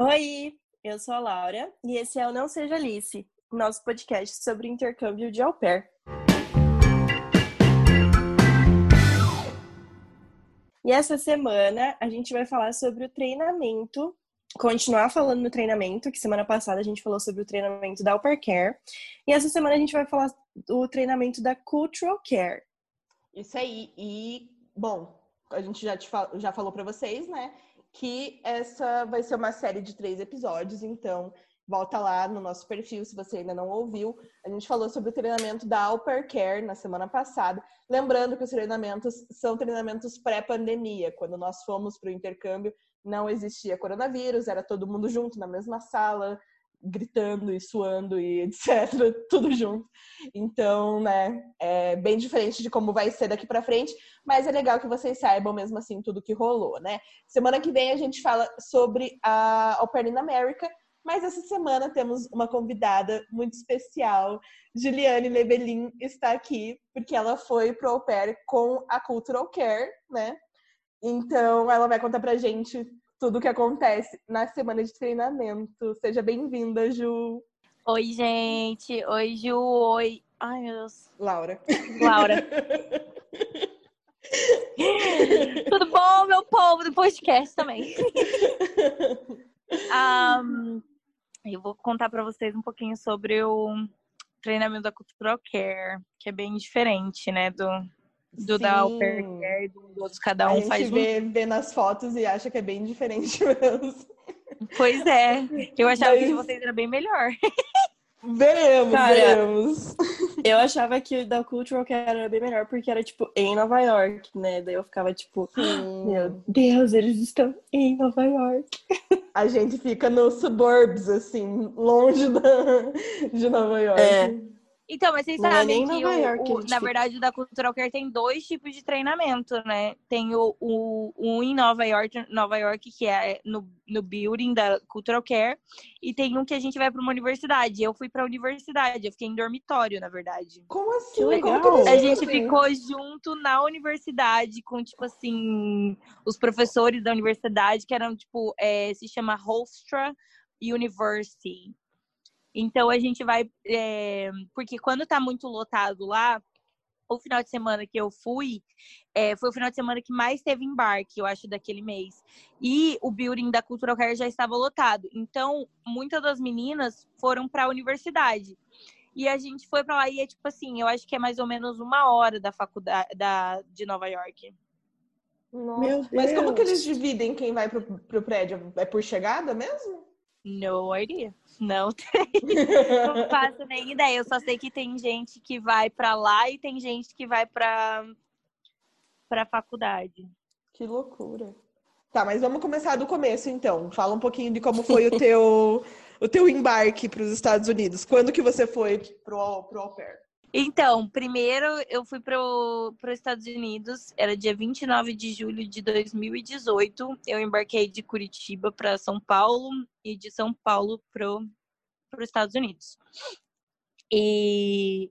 Oi, eu sou a Laura e esse é o Não Seja Alice, nosso podcast sobre intercâmbio de au pair. E essa semana a gente vai falar sobre o treinamento, continuar falando no treinamento, que semana passada a gente falou sobre o treinamento da Au Pair Care, e essa semana a gente vai falar do treinamento da Cultural Care. Isso aí, e bom, a gente já, te já falou para vocês, né, que essa vai ser uma série de três episódios, então volta lá no nosso perfil se você ainda não ouviu. A gente falou sobre o treinamento da Au Pair Care na semana passada. Lembrando que os treinamentos são treinamentos pré-pandemia. Quando nós fomos para o intercâmbio, não existia coronavírus, era todo mundo junto na mesma sala, gritando e suando e etc, tudo junto. Então, né, é bem diferente de como vai ser daqui para frente, mas é legal que vocês saibam mesmo assim tudo que rolou, né? Semana que vem a gente fala sobre a Au Pair in America, mas essa semana temos uma convidada muito especial. Juliane Lebelin está aqui porque ela foi pro Au com a Cultural Care, né? Então, ela vai contar pra gente tudo o que acontece na semana de treinamento. Seja bem-vinda, Ju. Oi, gente. Oi, Ju. Oi. Ai, meu Deus. Laura. Laura. tudo bom, meu povo do podcast também? um, eu vou contar para vocês um pouquinho sobre o treinamento da Cultural Care, que é bem diferente, né, do, do Sim. da Au Pair Care, do outro, cada um faz. A gente vê, nas fotos e acha que é bem diferente mesmo. Pois é, eu achava Mas... que de vocês era bem melhor. Veremos, Cara, veremos. Eu achava que o da Cultural Care era bem melhor porque era, tipo, em Nova York, né? Daí eu ficava, tipo, Sim. meu Deus, eles estão em Nova York. A gente fica nos suburbs, assim, longe da, de Nova York. É. Então, mas vocês não é sabem é que, o, York, o, na verdade, o da Cultural Care tem dois tipos de treinamento, né? Tem o, o, um em Nova York, Nova York, que é no, no building da Cultural Care, e tem um que a gente vai para uma universidade. Eu fui para a universidade, eu fiquei em dormitório, na verdade. Como assim? Que legal. a gente ficou junto na universidade com, tipo assim, os professores da universidade, que eram, tipo, é, se chama Hofstra University. Então a gente vai. É, porque quando tá muito lotado lá, o final de semana que eu fui, é, foi o final de semana que mais teve embarque, eu acho, daquele mês. E o building da Cultural Care já estava lotado. Então, muitas das meninas foram para a universidade. E a gente foi para lá e é tipo assim, eu acho que é mais ou menos uma hora da faculdade da, de Nova York. Nossa. Mas como que eles dividem quem vai pro, pro prédio? É por chegada mesmo? No idea. Não tem. não faço nem ideia. Eu só sei que tem gente que vai para lá e tem gente que vai para para faculdade. Que loucura. Tá, mas vamos começar do começo então. Fala um pouquinho de como foi o teu o teu embarque para os Estados Unidos. Quando que você foi pro pro au pair? Então, primeiro eu fui para os Estados Unidos, era dia 29 de julho de 2018. Eu embarquei de Curitiba para São Paulo e de São Paulo para os Estados Unidos. E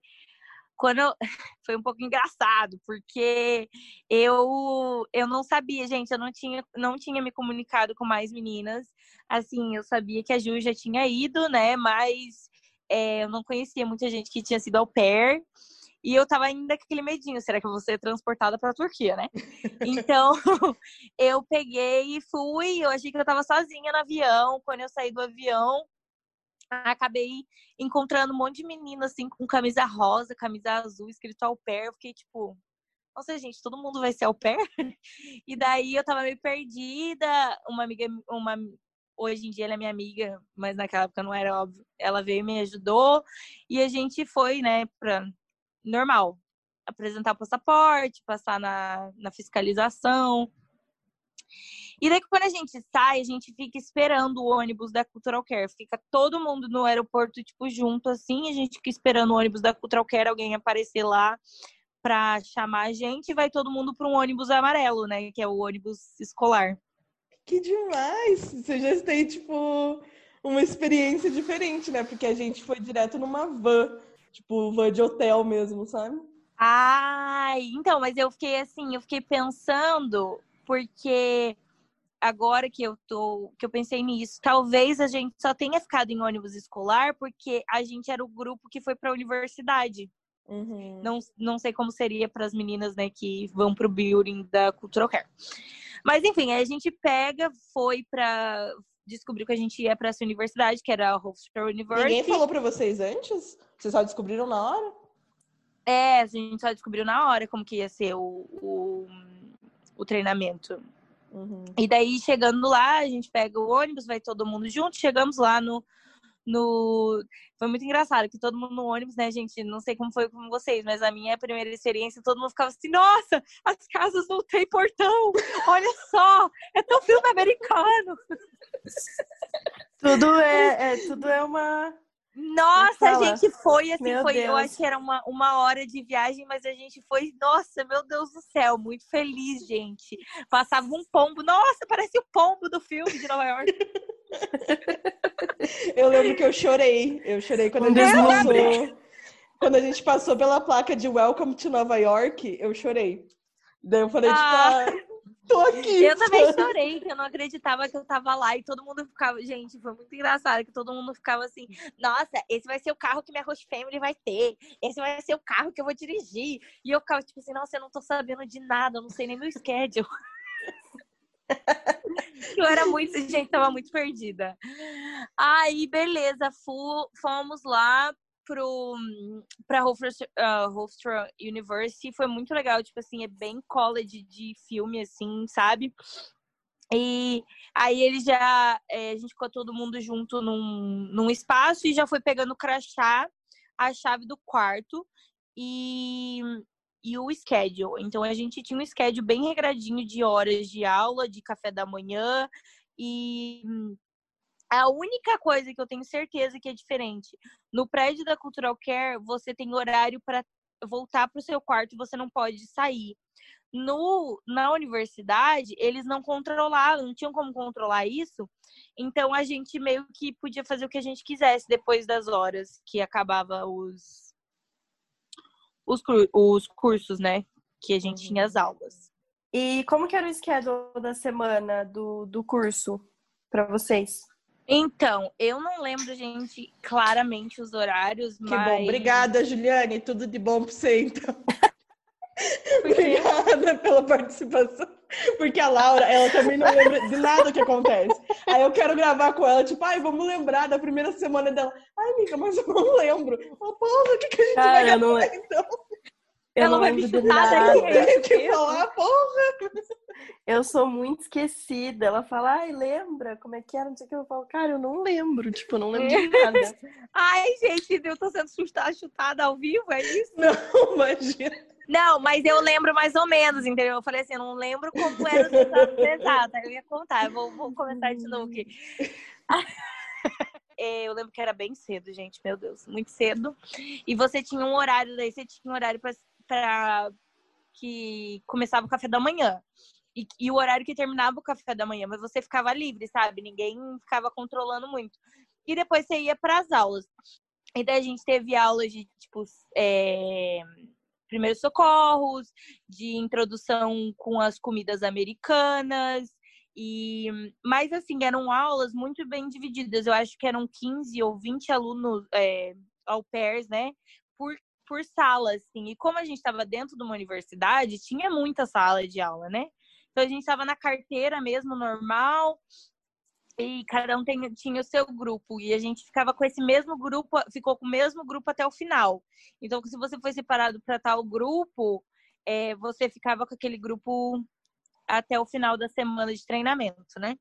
quando eu... foi um pouco engraçado, porque eu eu não sabia, gente, eu não tinha não tinha me comunicado com mais meninas. Assim, eu sabia que a Ju já tinha ido, né, mas é, eu não conhecia muita gente que tinha sido au pair. E eu tava ainda com aquele medinho, será que eu vou ser transportada pra Turquia, né? Então, eu peguei e fui, eu achei que eu tava sozinha no avião. Quando eu saí do avião, acabei encontrando um monte de menina, assim, com camisa rosa, camisa azul, escrito au pair. Eu fiquei tipo, nossa, gente, todo mundo vai ser au pair? E daí eu tava meio perdida. Uma amiga, uma Hoje em dia ela é minha amiga, mas naquela época não era óbvio. Ela veio e me ajudou e a gente foi, né, pra normal. Apresentar o passaporte, passar na, na fiscalização. E daí, quando a gente sai, a gente fica esperando o ônibus da Cultural Care. Fica todo mundo no aeroporto, tipo, junto, assim. A gente fica esperando o ônibus da Cultural Care, alguém aparecer lá pra chamar a gente. E vai todo mundo para um ônibus amarelo, né? Que é o ônibus escolar. Que demais! Você já tem, tipo, uma experiência diferente, né? Porque a gente foi direto numa van, tipo, van de hotel mesmo, sabe? Ai, então, mas eu fiquei assim, eu fiquei pensando, porque agora que eu tô, que eu pensei nisso, talvez a gente só tenha ficado em ônibus escolar porque a gente era o grupo que foi para a universidade. Uhum. Não, não sei como seria para as meninas, né, que vão para o building da Cultural Care. Mas enfim, a gente pega, foi para descobriu que a gente ia para essa universidade, que era a Hofstra University. Ninguém falou para vocês antes? Vocês só descobriram na hora? É, a gente só descobriu na hora como que ia ser o, o, o treinamento. Uhum. E daí, chegando lá, a gente pega o ônibus, vai todo mundo junto. Chegamos lá no, no. Foi muito engraçado que todo mundo no ônibus, né, gente? Não sei como foi com vocês, mas a minha primeira experiência, todo mundo ficava assim: nossa, as casas não têm portão! Olha só! É tão filme americano! tudo é, é, tudo é uma. Nossa, a gente foi assim, meu foi, Deus. eu acho que era uma, uma hora de viagem, mas a gente foi, nossa, meu Deus do céu, muito feliz, gente. Passava um pombo, nossa, parece o pombo do filme de Nova York. eu lembro que eu chorei. Eu chorei quando a gente passou. Quando a gente passou pela placa de Welcome to Nova York, eu chorei. Daí eu falei, ah. tipo, ah, tô aqui. Eu também chorei, que eu não acreditava que eu tava lá e todo mundo ficava. Gente, foi muito engraçado que todo mundo ficava assim: nossa, esse vai ser o carro que minha host family vai ter, esse vai ser o carro que eu vou dirigir. E eu ficava tipo assim: nossa, eu não tô sabendo de nada, eu não sei nem meu schedule. eu era muito, gente, tava muito perdida. Aí, beleza, fomos lá para Hofstra, uh, Hofstra University, foi muito legal, tipo assim, é bem college de filme assim, sabe? E aí ele já é, a gente ficou todo mundo junto num, num espaço e já foi pegando o crachá, a chave do quarto e e o schedule. Então a gente tinha um schedule bem regradinho de horas de aula, de café da manhã e a única coisa que eu tenho certeza que é diferente, no prédio da Cultural Care, você tem horário para voltar para o seu quarto, você não pode sair. No, na universidade, eles não controlavam, não tinham como controlar isso. Então a gente meio que podia fazer o que a gente quisesse depois das horas que acabava os os, os cursos, né? Que a gente tinha as uhum. aulas. E como que era o schedule da semana do, do curso para vocês? Então, eu não lembro, gente, claramente os horários, que mas... bom. Obrigada, Juliane. Tudo de bom para você, então. Obrigada pela participação. Porque a Laura, ela também não lembra de nada que acontece. Aí eu quero gravar com ela, tipo, ai, vamos lembrar da primeira semana dela. Ai, amiga, mas eu não lembro. Oh, porra, o que, que a gente Cara, vai gravar, não... então? Eu ela não vai me nada aqui. Tem que falar, porra. Eu sou muito esquecida. Ela fala, ai, lembra como é que era? Não sei o que. Eu falo, cara, eu não lembro. Tipo, eu não lembro de nada. ai, gente, eu tô sendo chutada, chutada ao vivo, é isso? Não, imagina. Não, mas eu lembro mais ou menos, entendeu? Eu falei assim, eu não lembro como era os resultados exatos. Eu ia contar, eu vou, vou começar de novo aqui. É, eu lembro que era bem cedo, gente, meu Deus, muito cedo. E você tinha um horário, daí você tinha um horário para que começava o café da manhã. E, e, o horário que terminava o café da manhã, mas você ficava livre, sabe? Ninguém ficava controlando muito. E depois você ia para as aulas. E daí a gente teve aulas de, tipo, é, primeiros socorros, de introdução com as comidas americanas. E, mas assim, eram aulas muito bem divididas. Eu acho que eram 15 ou 20 alunos é, au pairs, né? Por, por sala, assim. E como a gente estava dentro de uma universidade, tinha muita sala de aula, né? Então a gente estava na carteira mesmo, normal, e cada um tem, tinha o seu grupo. E a gente ficava com esse mesmo grupo, ficou com o mesmo grupo até o final. Então, se você foi separado para tal grupo, é, você ficava com aquele grupo até o final da semana de treinamento, né?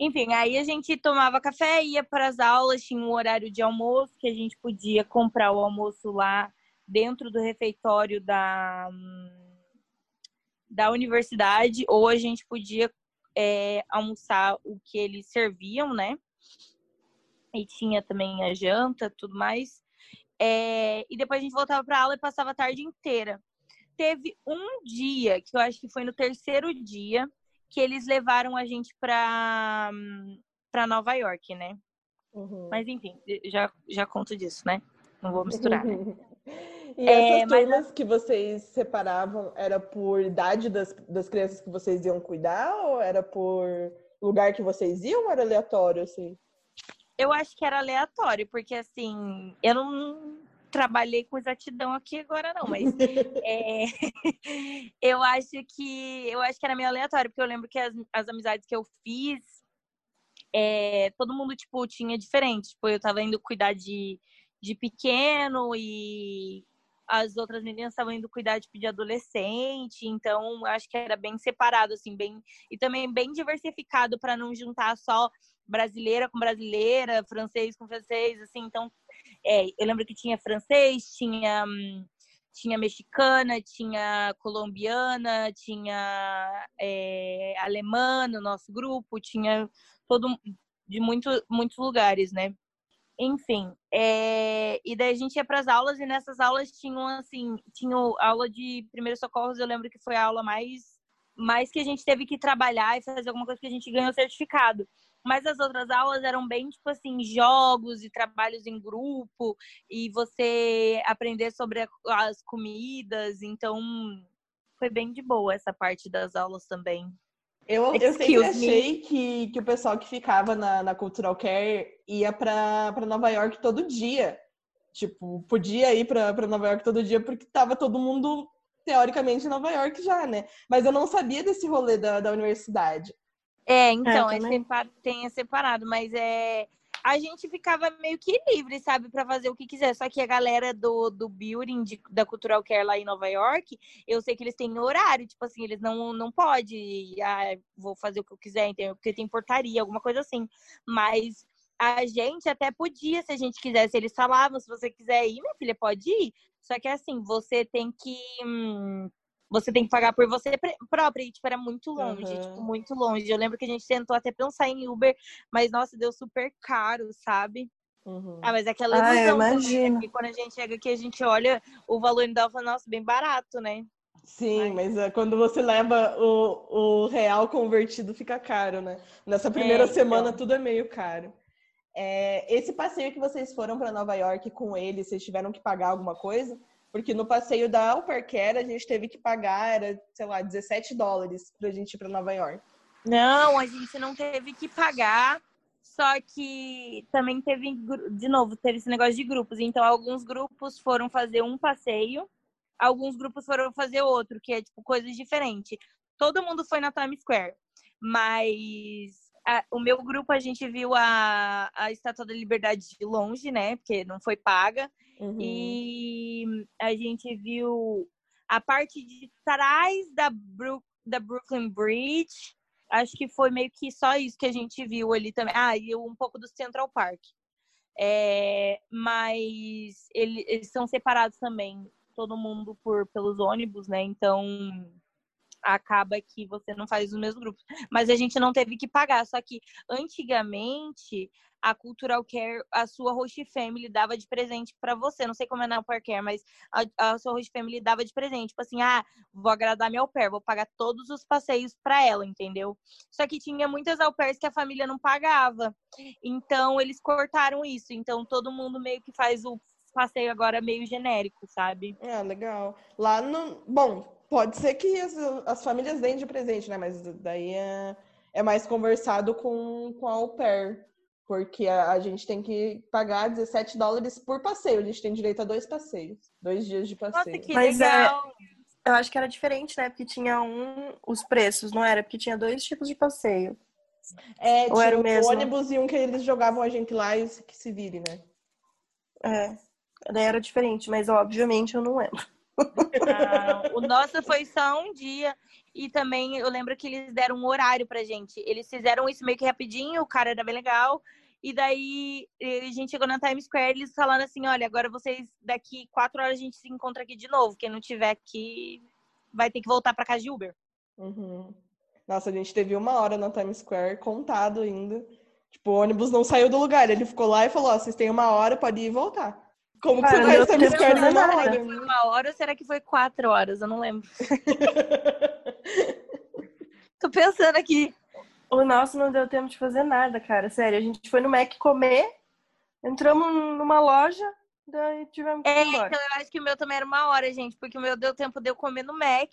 Enfim, aí a gente tomava café, ia para as aulas, tinha um horário de almoço que a gente podia comprar o almoço lá dentro do refeitório da, da universidade, ou a gente podia é, almoçar o que eles serviam, né? E tinha também a janta, tudo mais. É, e depois a gente voltava para aula e passava a tarde inteira. Teve um dia, que eu acho que foi no terceiro dia, que eles levaram a gente para para Nova York, né? Uhum. Mas enfim, já, já conto disso, né? Não vou misturar. Né? E é, essas turmas mas... que vocês separavam era por idade das, das crianças que vocês iam cuidar ou era por lugar que vocês iam ou era aleatório, assim? Eu acho que era aleatório, porque assim, eu não trabalhei com exatidão aqui agora, não, mas é, eu acho que eu acho que era meio aleatório, porque eu lembro que as, as amizades que eu fiz, é, todo mundo, tipo, tinha diferente. Tipo, eu tava indo cuidar de, de pequeno e as outras meninas estavam indo cuidar tipo, de adolescente, então acho que era bem separado, assim, bem e também bem diversificado para não juntar só brasileira com brasileira, francês com francês, assim, então é, eu lembro que tinha francês, tinha tinha mexicana, tinha colombiana, tinha é, alemã no nosso grupo, tinha todo de muito, muitos lugares, né? Enfim, é... e daí a gente ia para as aulas e nessas aulas tinham assim, tinha aula de primeiros socorros, eu lembro que foi a aula mais mais que a gente teve que trabalhar e fazer alguma coisa que a gente ganhou certificado. Mas as outras aulas eram bem tipo assim, jogos e trabalhos em grupo e você aprender sobre as comidas, então foi bem de boa essa parte das aulas também. Eu, eu sempre achei que, que o pessoal que ficava na, na Cultural Care ia para Nova York todo dia. Tipo, podia ir para Nova York todo dia porque tava todo mundo, teoricamente, em Nova York já, né? Mas eu não sabia desse rolê da, da universidade. É, então, é, é separ... tem separado, mas é a gente ficava meio que livre, sabe, para fazer o que quiser. Só que a galera do, do building de, da Cultural Care lá em Nova York, eu sei que eles têm horário, tipo assim, eles não, não podem, ah, vou fazer o que eu quiser, entendeu? Porque tem portaria, alguma coisa assim. Mas a gente até podia, se a gente quisesse. Eles falavam, se você quiser ir, minha filha, pode ir. Só que assim, você tem que. Hum, você tem que pagar por você própria. E, tipo, era muito longe, uhum. tipo, muito longe. Eu lembro que a gente tentou até pensar em Uber, mas, nossa, deu super caro, sabe? Uhum. Ah, mas é aquela ah, ilusão ah, também, né? quando a gente chega aqui, a gente olha o valor e fala, nossa, bem barato, né? Sim, mas, mas uh, quando você leva o, o real convertido, fica caro, né? Nessa primeira é, semana, então... tudo é meio caro. É, esse passeio que vocês foram para Nova York com ele, vocês tiveram que pagar alguma coisa? Porque no passeio da Alpercare a gente teve que pagar, era, sei lá, 17 dólares pra gente ir pra Nova York. Não, a gente não teve que pagar, só que também teve, de novo, teve esse negócio de grupos. Então, alguns grupos foram fazer um passeio, alguns grupos foram fazer outro, que é, tipo, coisas diferentes. Todo mundo foi na Times Square, mas o meu grupo a gente viu a, a Estátua da Liberdade de longe, né? Porque não foi paga. Uhum. E a gente viu a parte de trás da, Bru da Brooklyn Bridge. Acho que foi meio que só isso que a gente viu ali também. Ah, e um pouco do Central Park. É, mas eles, eles são separados também, todo mundo por pelos ônibus, né? Então acaba que você não faz os mesmos grupos. Mas a gente não teve que pagar. Só que antigamente a Cultural Care, a sua host family dava de presente para você. Não sei como é na Upper Care, mas a, a, sua host family dava de presente. Tipo assim, ah, vou agradar minha au pair, vou pagar todos os passeios para ela, entendeu? Só que tinha muitas au pairs que a família não pagava. Então eles cortaram isso. Então todo mundo meio que faz o passeio agora meio genérico, sabe? É, legal. Lá no. Bom, pode ser que as, as famílias deem de presente, né? Mas daí é, é mais conversado com, com a au pair. Porque a, a, gente tem que pagar 17 dólares por passeio. A gente tem direito a dois passeios. Dois dias de passeio. Nossa, que Mas é, legal. É, eu acho que era diferente, né? Porque tinha um... Os preços, não era? Porque tinha dois tipos de passeio. É, Ou tinha era o mesmo? ônibus e um que eles jogavam a gente lá e que se vire, né? É. Daí era diferente, mas obviamente eu não lembro. Ah, o nosso foi só um dia. E também eu lembro que eles deram um horário pra gente. Eles fizeram isso meio que rapidinho, o cara era bem legal. E daí a gente chegou na Times Square, eles falando assim: olha, agora vocês, daqui quatro horas a gente se encontra aqui de novo. Quem não tiver aqui vai ter que voltar pra casa de Uber. Uhum. Nossa, a gente teve uma hora na Times Square, contado ainda. Tipo, o ônibus não saiu do lugar. Ele ficou lá e falou: ó, vocês têm uma hora, pode ir e voltar. Como Cara, que você Square em uma hora? Foi uma hora ou será que foi quatro horas? Eu não lembro. Tô pensando aqui. O nosso não deu tempo de fazer nada, cara. Sério, a gente foi no Mac comer, entramos numa loja, daí tivemos que ir é, embora. Então eu acho que o meu também era uma hora, gente, porque o meu deu tempo de eu comer no Mac,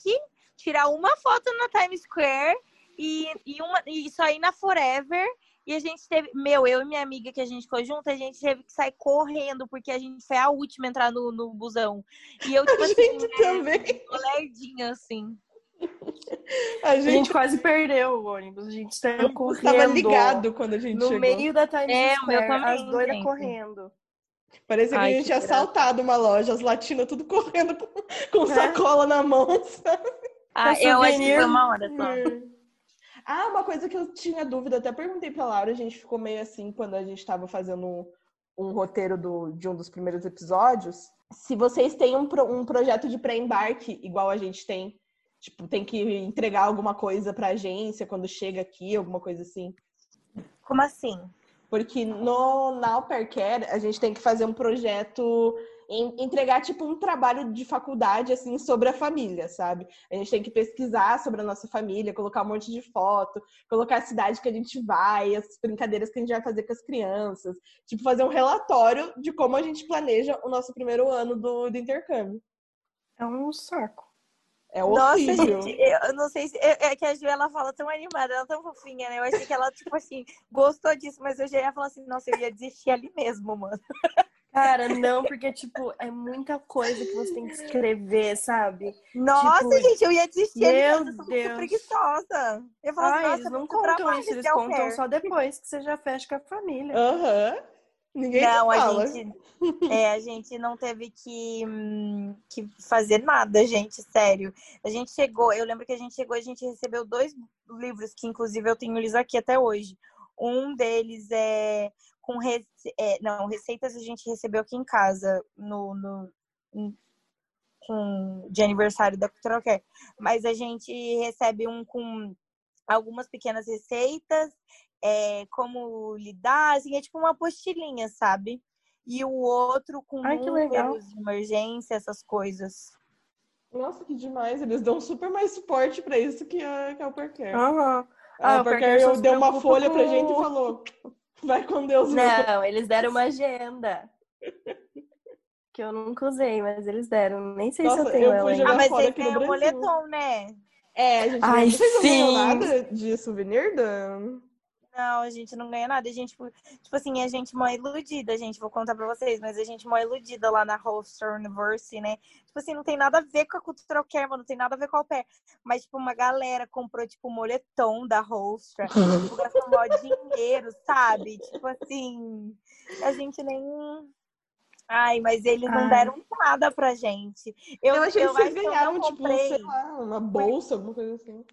tirar uma foto na Times Square e, e, uma, e isso aí na Forever. E a gente teve, meu, eu e minha amiga que a gente ficou junto, a gente teve que sair correndo, porque a gente foi a última a entrar no, no busão. E eu, tipo a assim, gente também. lerdinha, assim. A A gente, gente quase perdeu o ônibus. A gente saiu correndo. estava ligado quando a gente No chegou. meio da Times É, o meu Square, também, as doidas gente. correndo. Parecia Ai, que a gente que tinha graça. assaltado uma loja, as latinas tudo correndo com, com É. sacola na mão, sabe? Ah, eu acho que foi uma hora só. Ah, uma coisa que eu tinha dúvida, até perguntei pra Laura, a gente ficou meio assim quando a gente tava fazendo um, um roteiro do, de um dos primeiros episódios. Se vocês têm um, pro- um projeto de pré-embarque, igual a gente tem, tipo, tem que entregar alguma coisa pra agência quando chega aqui, alguma coisa assim. Como assim? Porque no, na Au Pair Care, a gente tem que fazer um projeto, entregar tipo um trabalho de faculdade, assim, sobre a família, sabe? A gente tem que pesquisar sobre a nossa família, colocar um monte de foto, colocar a cidade que a gente vai, as brincadeiras que a gente vai fazer com as crianças. Tipo, fazer um relatório de como a gente planeja o nosso primeiro ano do, do intercâmbio. É um saco. É Nossa, horrível. gente, eu eu não sei se. É é que a Ju, ela fala tão animada, ela é tão fofinha, né? Eu achei que ela, tipo assim, gostou disso, mas eu já ia falar assim, nossa, eu ia desistir ali mesmo, mano. Cara, não, porque, tipo, é muita coisa que você tem que escrever, sabe? Nossa, Tipo, gente, eu ia desistir meu mesmo, eu sou muito Deus. preguiçosa. Eu ia falar assim, Ai, nossa, eles não contam trabalho isso, eles contam só depois que você já fecha com a família. Aham. Ninguém Não, fala. a gente, é, a gente não teve que, hum, que fazer nada, gente, sério. A gente chegou, eu lembro que a gente chegou, a gente recebeu dois livros, que inclusive eu tenho eles aqui até hoje. Um deles é com rece... é, não, receitas a gente recebeu aqui em casa, no, no, em- com, de aniversário da Cultural Care. Mas a gente recebe um com algumas pequenas receitas, é, como lidar, assim, é tipo uma apostilinha, sabe? E o outro com Ai, números de emergência, essas coisas. Nossa, que demais. Eles dão super mais suporte pra isso que a, que a Au Pair Care. Aham. Ah, se deu uma folha pra com- gente e falou: vai com Deus meu. Não, eles deram uma agenda. Que eu nunca usei, mas eles deram. Nem sei se Nossa, eu tenho eu ela ainda. Ah, mas têm o Brasil. moletom, né? É, a gente Ai, vocês não sim. nada de souvenir? Não, a gente não ganha nada. A gente, tipo assim, a gente mó iludida, gente. Vou contar pra vocês, mas a gente mó iludida lá na Holster University, né? Tipo assim, não tem nada a ver com a cultural care, mano, não tem nada a ver com o pé. Mas, tipo, uma galera comprou, tipo, o moletom da Holster. tipo, gastou mó dinheiro, sabe? Tipo assim, a gente nem. Ai, mas eles não Ai. deram nada pra gente. Eu, Eu achei que vocês eu ganharam, tipo, sei lá, uma bolsa, alguma coisa assim.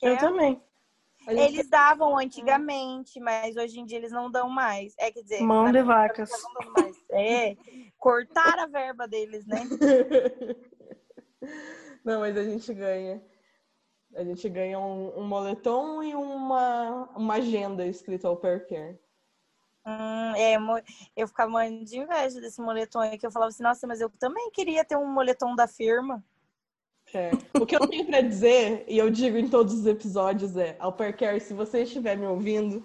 Eu É. também. Gente- Eles davam antigamente, mas hoje em dia eles não dão mais. É, quer dizer, Mão de vacas. É, cortaram a verba deles, né? Não, mas a gente ganha. A gente ganha um, um moletom e uma, uma agenda escrita ao pair care. Hum, é, eu ficava morrendo de inveja desse moletom aí, que eu falava assim, nossa, mas eu também queria ter um moletom da firma. É. O que eu tenho pra dizer, e eu digo em todos os episódios, é: ao pair care, se você estiver me ouvindo,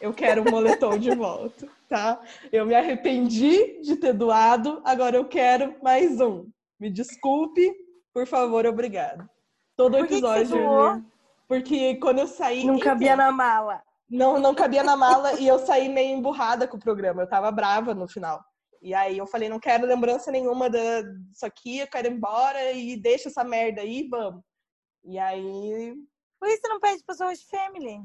eu quero um moletom de volta, tá? Eu me arrependi de ter doado, agora eu quero mais um. Me desculpe, por favor, obrigado. Todo Por que que episódio. doou? Porque quando eu saí. Não Então, cabia na mala. Não, não cabia na mala e eu saí meio emburrada com o programa. Eu tava brava no final. E aí eu falei, não quero lembrança nenhuma da- disso aqui, eu quero ir embora e deixa essa merda aí, vamos. E aí. Por isso você não pede pra host family?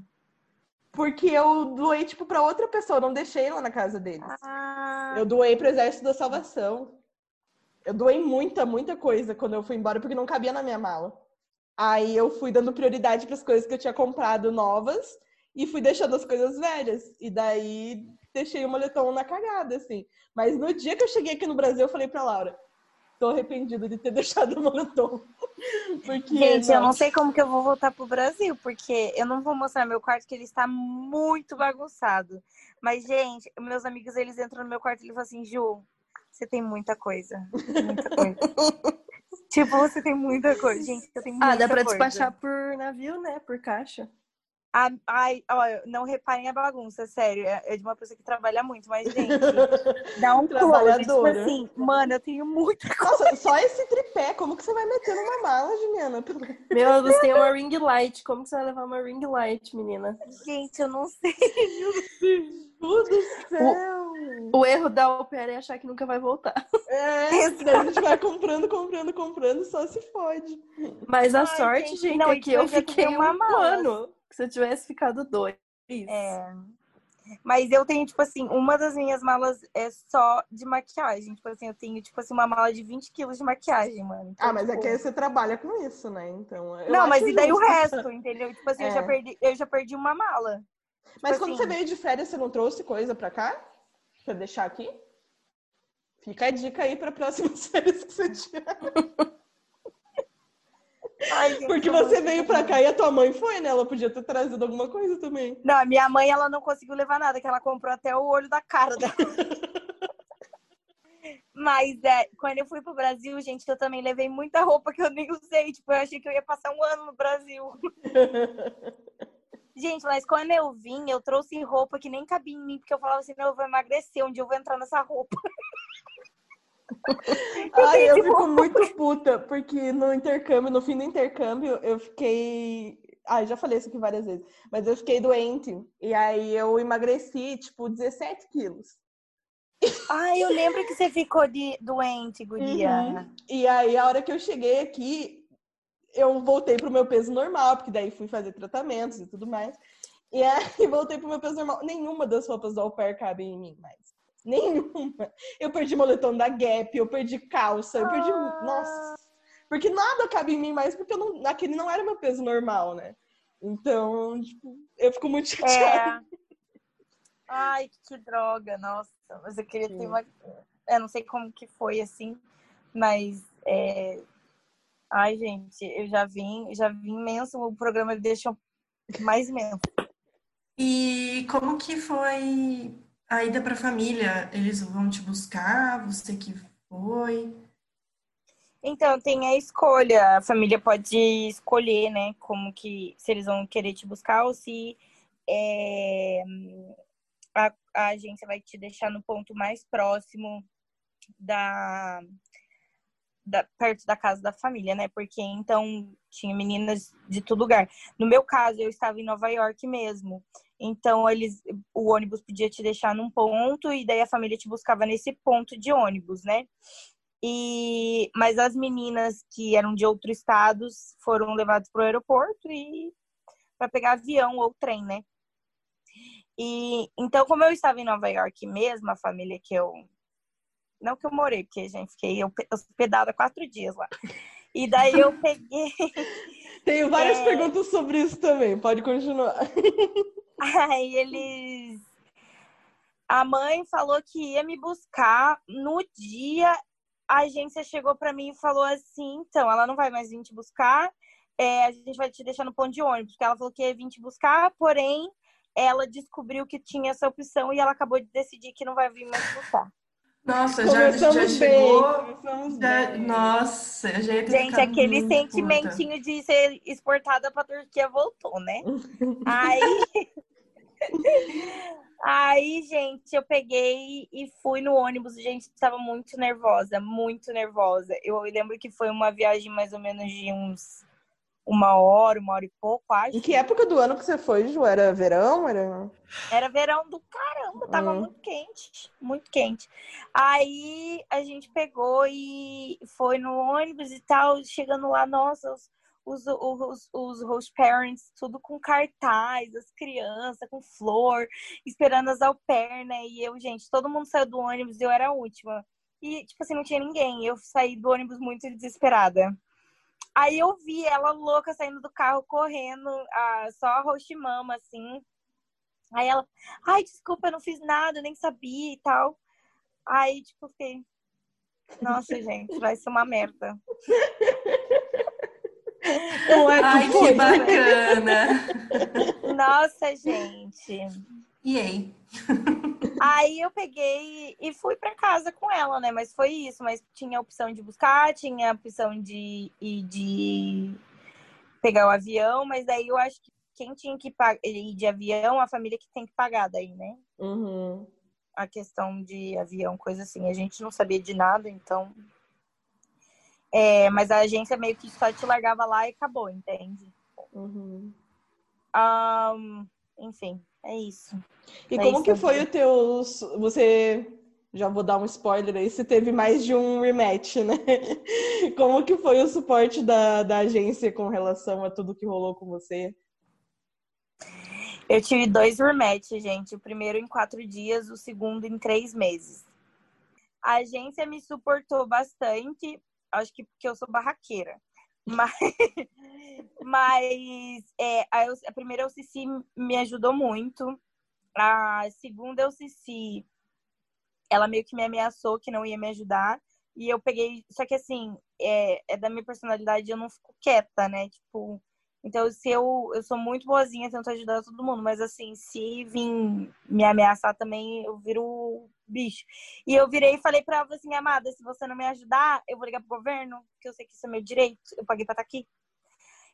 Porque eu doei, tipo, pra outra pessoa, não deixei lá na casa deles. Ah, Eu doei pro Exército da Salvação. Eu doei muita, muita coisa quando eu fui embora, porque não cabia na minha mala. Aí eu fui dando prioridade para as coisas que eu tinha comprado novas e fui deixando as coisas velhas. E daí deixei o moletom na cagada, assim. Mas no dia que eu cheguei aqui no Brasil, eu falei pra Laura: tô arrependida de ter deixado o moletom. Porque. gente, eu não sei como que eu vou voltar pro Brasil, porque eu não vou mostrar meu quarto, que ele está muito bagunçado. Mas, gente, meus amigos, eles entram no meu quarto e eles falam assim, Ju, você tem muita coisa. Muita coisa. tipo, você tem muita coisa. Gente, eu tenho muita Ah, dá pra coisa. despachar por navio, né? Por caixa. Ai, olha, não reparem a bagunça, sério. É, é de uma pessoa que trabalha muito, mas, gente, dá um close. Tipo assim, mano, eu tenho muita coisa. Nossa, só esse tripé, como que você vai meter numa mala, Juliana? Meu, você tem uma ring light. Como que você vai levar uma ring light, menina? Gente, eu não sei. Meu Deus do céu! O, o erro da opera é achar que nunca vai voltar. É, a gente vai comprando, comprando, comprando, só se fode. Mas a Ai, sorte, gente, gente não, é que eu fiquei um ano se eu tivesse ficado dois. É. Mas eu tenho, tipo assim, uma das minhas malas é só de maquiagem. Tipo assim, eu tenho, tipo assim, uma mala de 20 quilos de maquiagem, mano. Então, ah, mas tipo... é que você trabalha com isso, né? Então. Não, mas e daí justo. o resto, entendeu? Tipo assim, é. eu, já perdi, eu já perdi uma mala. Tipo mas quando assim... você veio de férias, você não trouxe coisa pra cá? Pra deixar aqui? Fica a dica aí pra próximas férias que você tiver. Ai, Porque você veio pra cá e a tua mãe foi, né? Ela podia ter trazido alguma coisa também. Não, a minha mãe, ela não conseguiu levar nada, que ela comprou até o olho da cara dela. Mas é, quando eu fui pro Brasil, gente, eu também levei muita roupa que eu nem usei. Tipo, eu achei que eu ia passar um ano no Brasil. gente, mas quando eu vim, eu trouxe roupa que nem cabia em mim, porque eu falava assim, não, eu vou emagrecer, onde eu vou entrar nessa roupa. Ai, eu fico muito puta, porque no intercâmbio, no fim do intercâmbio, eu fiquei. Ai, já falei isso aqui várias vezes, mas eu fiquei doente. E aí eu emagreci, tipo, 17 quilos. Ai, eu lembro que você ficou de, doente, Guria. Uhum. E aí, a hora que eu cheguei aqui, eu voltei pro meu peso normal, porque daí fui fazer tratamentos e tudo mais. E aí voltei pro meu peso normal. Nenhuma das roupas do au pair cabe em mim mais. Nenhuma. Eu perdi moletom da Gap, eu perdi calça, eu perdi. Ah. Nossa! Porque nada cabe em mim mais, porque eu não... aquele não era meu peso normal, né? Então, tipo, eu fico muito chateada. É. Ai, que droga, nossa. Mas eu queria Sim. ter uma. Eu não sei como que foi assim, mas. É... Ai, gente, eu já vim, já vim imenso. O programa deixou mais imenso. E como que foi a ida para a família, eles vão te buscar, você que foi? Então, tem a escolha. A família pode escolher, né? Como que, se eles vão querer te buscar ou se é, a, a agência vai te deixar no ponto mais próximo da, da, perto da casa da família, né? Porque então tinha meninas de todo lugar. No meu caso, eu estava em Nova York mesmo. Então, eles, o ônibus podia te deixar num ponto e daí a família te buscava nesse ponto de ônibus, né? E, mas as meninas que eram de outros estados foram levadas para o aeroporto e para pegar avião ou trem, né? E então, como eu estava em Nova York mesmo, a família que eu não que eu morei, porque gente fiquei hospedada quatro dias lá. E daí eu peguei. Tenho várias é... perguntas sobre isso também. Pode continuar. Aí eles. A mãe falou que ia me buscar no dia. A agência chegou para mim e falou assim: então, ela não vai mais vir te buscar, é, a gente vai te deixar no ponto de ônibus, porque ela falou que ia vir te buscar, porém, ela descobriu que tinha essa opção e ela acabou de decidir que não vai vir mais buscar. Nossa, já, já chegou. Já, nossa, já ia Gente, aquele sentimentinho puta. de ser exportada para Turquia voltou, né? Aí. Aí, gente, eu peguei e fui no ônibus. Gente, estava muito nervosa, muito nervosa. Eu lembro que foi uma viagem mais ou menos de uns uma hora, uma hora e pouco, acho. Em que época do ano que você foi, Ju? Era verão? Era, era verão do caramba, tava hum. muito quente, muito quente. Aí a gente pegou e foi no ônibus e tal, chegando lá, nossa, os, os, os, os host parents, tudo com cartaz, as crianças com flor, esperando as au pair, né? E eu, gente, todo mundo saiu do ônibus e eu era a última. E, tipo assim, não tinha ninguém. Eu saí do ônibus muito desesperada. Aí eu vi ela louca saindo do carro, correndo, a, só a host mama, assim. Aí ela, ai, desculpa, eu não fiz nada, nem sabia e tal. Aí, tipo, fiquei. Nossa, gente, vai ser uma merda. Não é Ai, que foi. bacana! Nossa, gente. E aí? Aí eu peguei e fui para casa com ela, né? Mas foi isso. Mas tinha a opção de buscar, tinha a opção de ir de pegar o avião, mas daí eu acho que quem tinha que ir de avião, a família que tem que pagar daí, né? Uhum. A questão de avião, coisa assim. A gente não sabia de nada, então. É, mas a agência meio que só te largava lá e acabou, entende? Uhum. Um, enfim, é isso. E É como isso, que foi o teu. Você. Já vou dar um spoiler aí, você teve mais de um rematch, né? Como que foi o suporte da, da agência com relação a tudo que rolou com você? Eu tive dois rematches, gente. O primeiro em quatro dias, o segundo em três meses. A agência me suportou bastante, acho que porque eu sou barraqueira. Mas, mas é, a, a primeira, Cici me ajudou muito. A segunda, Cici, ela meio que me ameaçou que não ia me ajudar. E eu peguei. Só que assim, é, é da minha personalidade, eu não fico quieta, né? Tipo, então, se eu, eu sou muito boazinha, tento ajudar todo mundo, mas assim, se vir me ameaçar também, eu viro bicho. E eu virei e falei pra ela assim, amada, se você não me ajudar, eu vou ligar pro governo, porque eu sei que isso é meu direito, eu paguei pra estar aqui.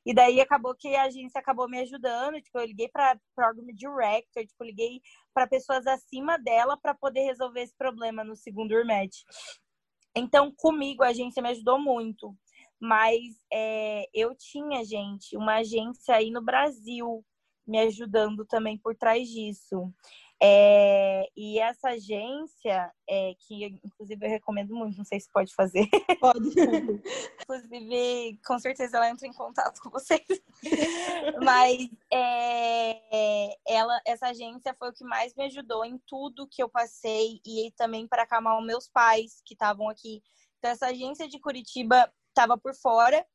E daí acabou que a agência acabou me ajudando, tipo, eu liguei pra Program Director, tipo, liguei pra pessoas acima dela pra poder resolver esse problema no segundo rematch. Então, comigo, a agência me ajudou muito. Mas é, eu tinha, gente, uma agência aí no Brasil me ajudando também por trás disso. É, e essa agência, é, que inclusive eu recomendo muito, não sei se pode fazer. Pode. inclusive, com certeza ela entra em contato com vocês. Mas é, ela, essa agência foi o que mais me ajudou em tudo que eu passei e também para acalmar os meus pais que estavam aqui. Então, essa agência de Curitiba estava por fora.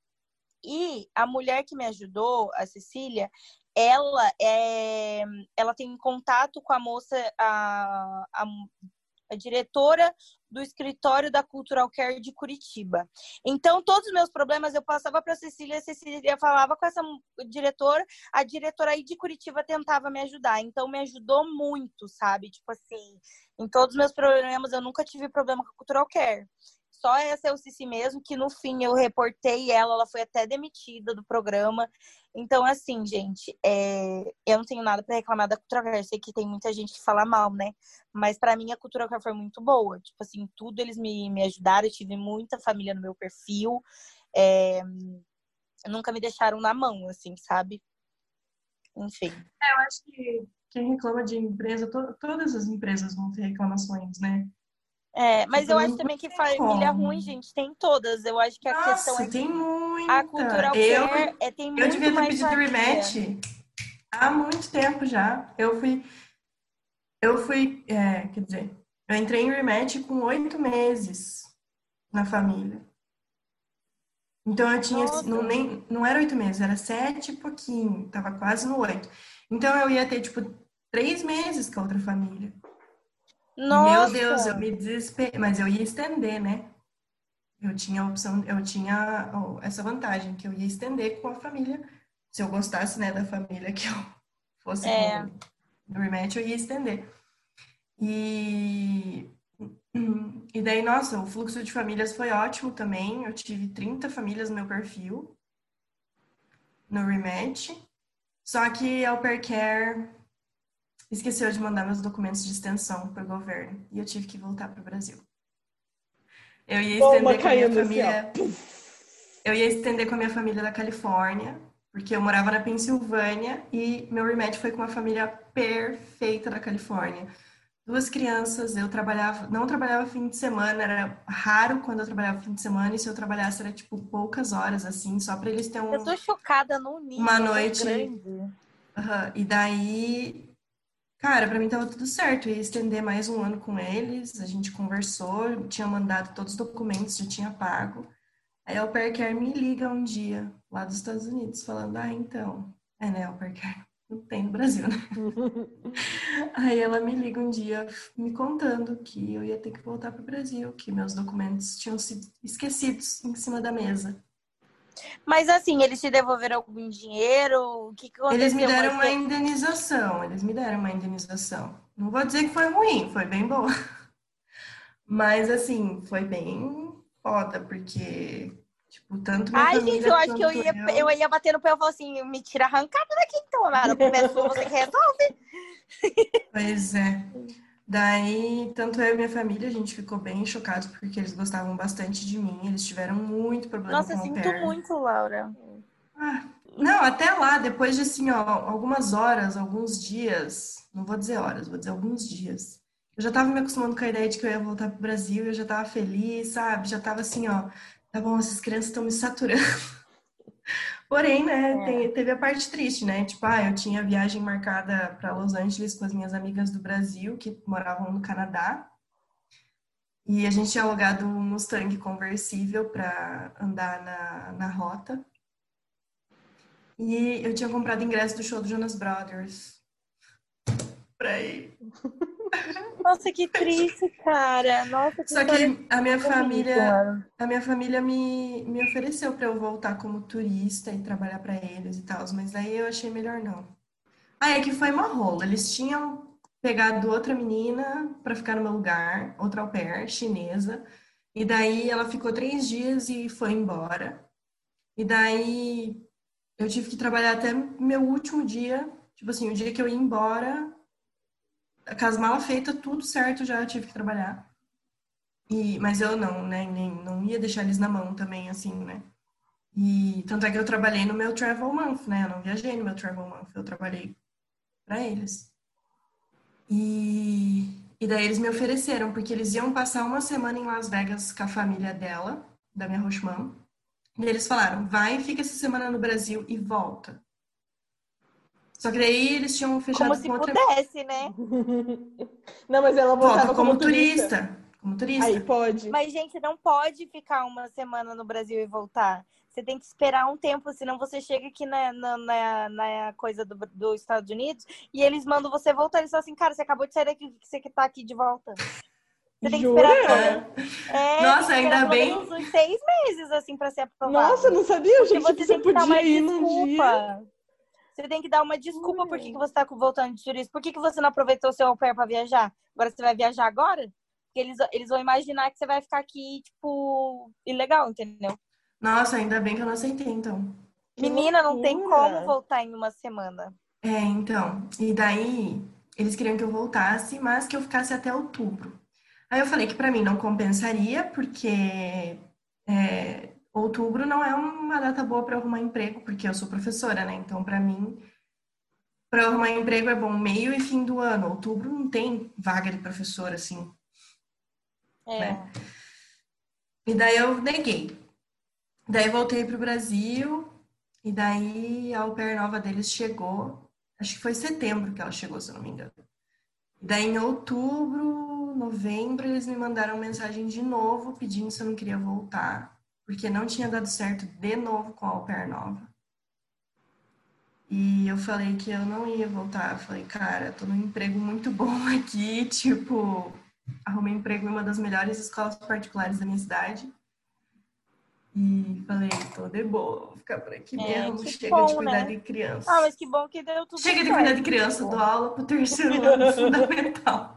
E a mulher que me ajudou, a Cecília, ela é, ela tem contato com a moça, a, a, a diretora do escritório da Cultural Care de Curitiba. Então, todos os meus problemas eu passava para a Cecília, a Cecília falava com essa diretora, a diretora aí de Curitiba tentava me ajudar. Então, me ajudou muito, sabe? Tipo assim, em todos os meus problemas, eu nunca tive problema com a Cultural Care só essa eu Cici mesmo, que no fim eu reportei ela, ela foi até demitida do programa. Então, assim, gente, é... eu não tenho nada para reclamar da Cultura Care. Sei que tem muita gente que fala mal, né? Mas para mim a Cultura Care foi muito boa. Tipo assim, tudo eles me, me ajudaram. Eu tive muita família no meu perfil. É... Nunca me deixaram na mão, assim, sabe? Enfim. É, eu acho que quem reclama de empresa, to todas as empresas vão ter reclamações, né? É, mas eu acho também que família como. ruim, gente, tem todas. Eu acho que a Nossa, questão é que tem muita. a cultural eu, care é, tem muito eu devia ter pedido família. rematch há muito tempo já. Eu fui. Eu fui. é, quer dizer, eu entrei em rematch com oito meses na família. Então eu tinha. Nossa. Não, nem, não era oito meses, era sete e pouquinho. Tava quase no oito. Então eu ia ter, tipo, três meses com a outra família. Nossa! Meu Deus, eu me desesperei. Mas eu ia estender, né? Eu tinha a opção, eu tinha essa vantagem, que eu ia estender com a família. Se eu gostasse, né, da família que eu fosse É. no, no rematch, eu ia estender. E, e daí, nossa, o fluxo de famílias foi ótimo também. Eu tive 30 famílias no meu perfil no rematch. Só que a Au Pair Care esqueceu de mandar meus documentos de extensão para o governo e eu tive que voltar para o Brasil. Eu ia Toma, estender com a minha caindo assim, família. Eu ia estender com a minha família da Califórnia, porque eu morava na Pensilvânia e meu rematch foi com uma família perfeita da Califórnia. Duas crianças, eu trabalhava, não trabalhava fim de semana, era raro quando eu trabalhava fim de semana, e se eu trabalhasse era tipo poucas horas, assim, só para eles terem um, Eu tô chocada no nível Uma noite- grande. Aham, E daí, cara, pra mim tava tudo certo. Eu ia estender mais um ano com eles. A gente conversou, tinha mandado todos os documentos, já tinha pago. Aí a Au Pair Care me liga um dia, lá dos Estados Unidos, falando: Ah, então. É, né, Au Pair Care. Não tem no Brasil, né? Aí ela me liga um dia me contando que eu ia ter que voltar pro Brasil, que meus documentos tinham sido esquecidos em cima da mesa. Mas assim, eles te devolveram algum dinheiro? O que, que aconteceu? Eles me deram uma indenização, eles me deram uma indenização. Não vou dizer que foi ruim, foi bem boa. Mas assim, foi bem foda, porque Tipo, tanto minha Ai, gente, eu acho que eu ia, eu ia bater no pé e falar assim, me tira arrancada daqui então, Lara. Começa você que resolve. Pois é. Daí, tanto eu e minha família, a gente ficou bem chocados porque eles gostavam bastante de mim. Eles tiveram muito problema Nossa, com o sinto pair. muito, Laura. Ah, não, até lá, depois de assim, ó, algumas horas, alguns dias, não vou dizer horas, vou dizer alguns dias. Eu já tava me acostumando com a ideia de que eu ia voltar pro Brasil, eu já tava feliz, sabe? Já tava assim, ó, tá bom, essas crianças estão me saturando. Porém, né, É. tem- teve a parte triste, né? Tipo, ah, eu tinha viagem marcada para Los Angeles com as minhas amigas do Brasil, que moravam no Canadá. E a gente tinha alugado um Mustang conversível para andar na, na rota. E eu tinha comprado ingresso do show do Jonas Brothers. Pra ir. Nossa, que triste, cara. Nossa, que Só que a minha família, a minha família me, me ofereceu para eu voltar como turista e trabalhar para eles e tal, mas daí eu achei melhor não. Ah, é que foi uma rola. Eles tinham pegado outra menina para ficar no meu lugar, outra au pair, chinesa, e daí ela ficou três dias e foi embora. E daí eu tive que trabalhar até meu último dia, tipo assim, o dia que eu ia embora, com as malas feitas, tudo certo, já tive que trabalhar. E, mas eu não, né? Nem, não ia deixar eles na mão também, assim, né? E tanto é que eu trabalhei no meu travel month, né? Eu não viajei no meu travel month, eu trabalhei para eles. E, e daí eles me ofereceram, porque eles iam passar uma semana em Las Vegas com a família dela, da minha Rochman. E eles falaram, vai, fica essa semana no Brasil e volta. Só que daí eles tinham fechado Como se com outra... pudesse, né? Não, mas ela voltava Volta como como turista. turista. Como turista. Aí pode. Mas, gente, não pode ficar uma semana no Brasil e voltar. Você tem que esperar um tempo, senão você chega aqui na, na, na, na coisa do, dos Estados Unidos e eles mandam você voltar. Eles falam assim, cara, você acabou de sair daqui, que você que tá aqui de volta. Você tem que Jura? esperar. É, Nossa, tem que ainda bem- uns seis meses, assim, pra ser aprovado. Nossa, não sabia, Porque gente, você você podia ir num dia. Você tem que dar uma desculpa por que, que você tá voltando de turista. Por que, que você não aproveitou seu au pair pra viajar? Agora você vai viajar agora? Porque eles, eles vão imaginar que você vai ficar aqui, tipo, ilegal, entendeu? Nossa, ainda bem que eu não aceitei, então. Menina, não tem como voltar em uma semana. É, então. E daí, eles queriam que eu voltasse, mas que eu ficasse até outubro. Aí eu falei que pra mim não compensaria, porque é, outubro não é uma data boa eu arrumar emprego, porque eu sou professora, né? Então, pra mim, eu arrumar emprego é bom meio e fim do ano. Outubro não tem vaga de professora, assim. É. Né? E daí eu neguei. Daí voltei pro Brasil, e daí a au pair nova deles chegou, acho que foi setembro que ela chegou, se eu não me engano. E daí em outubro, novembro, eles me mandaram mensagem de novo pedindo se eu não queria voltar, porque não tinha dado certo de novo com a au pair nova. E eu falei que eu não ia voltar. Eu falei, cara, tô num emprego muito bom aqui, tipo, arrumei emprego em uma das melhores escolas particulares da minha cidade. E falei, tô de boa, vou ficar por aqui É, mesmo, chega bom, de cuidar né? de criança. Ah, mas que bom que deu tudo Chega de cuidar de criança, dou aula pro terceiro ano fundamental.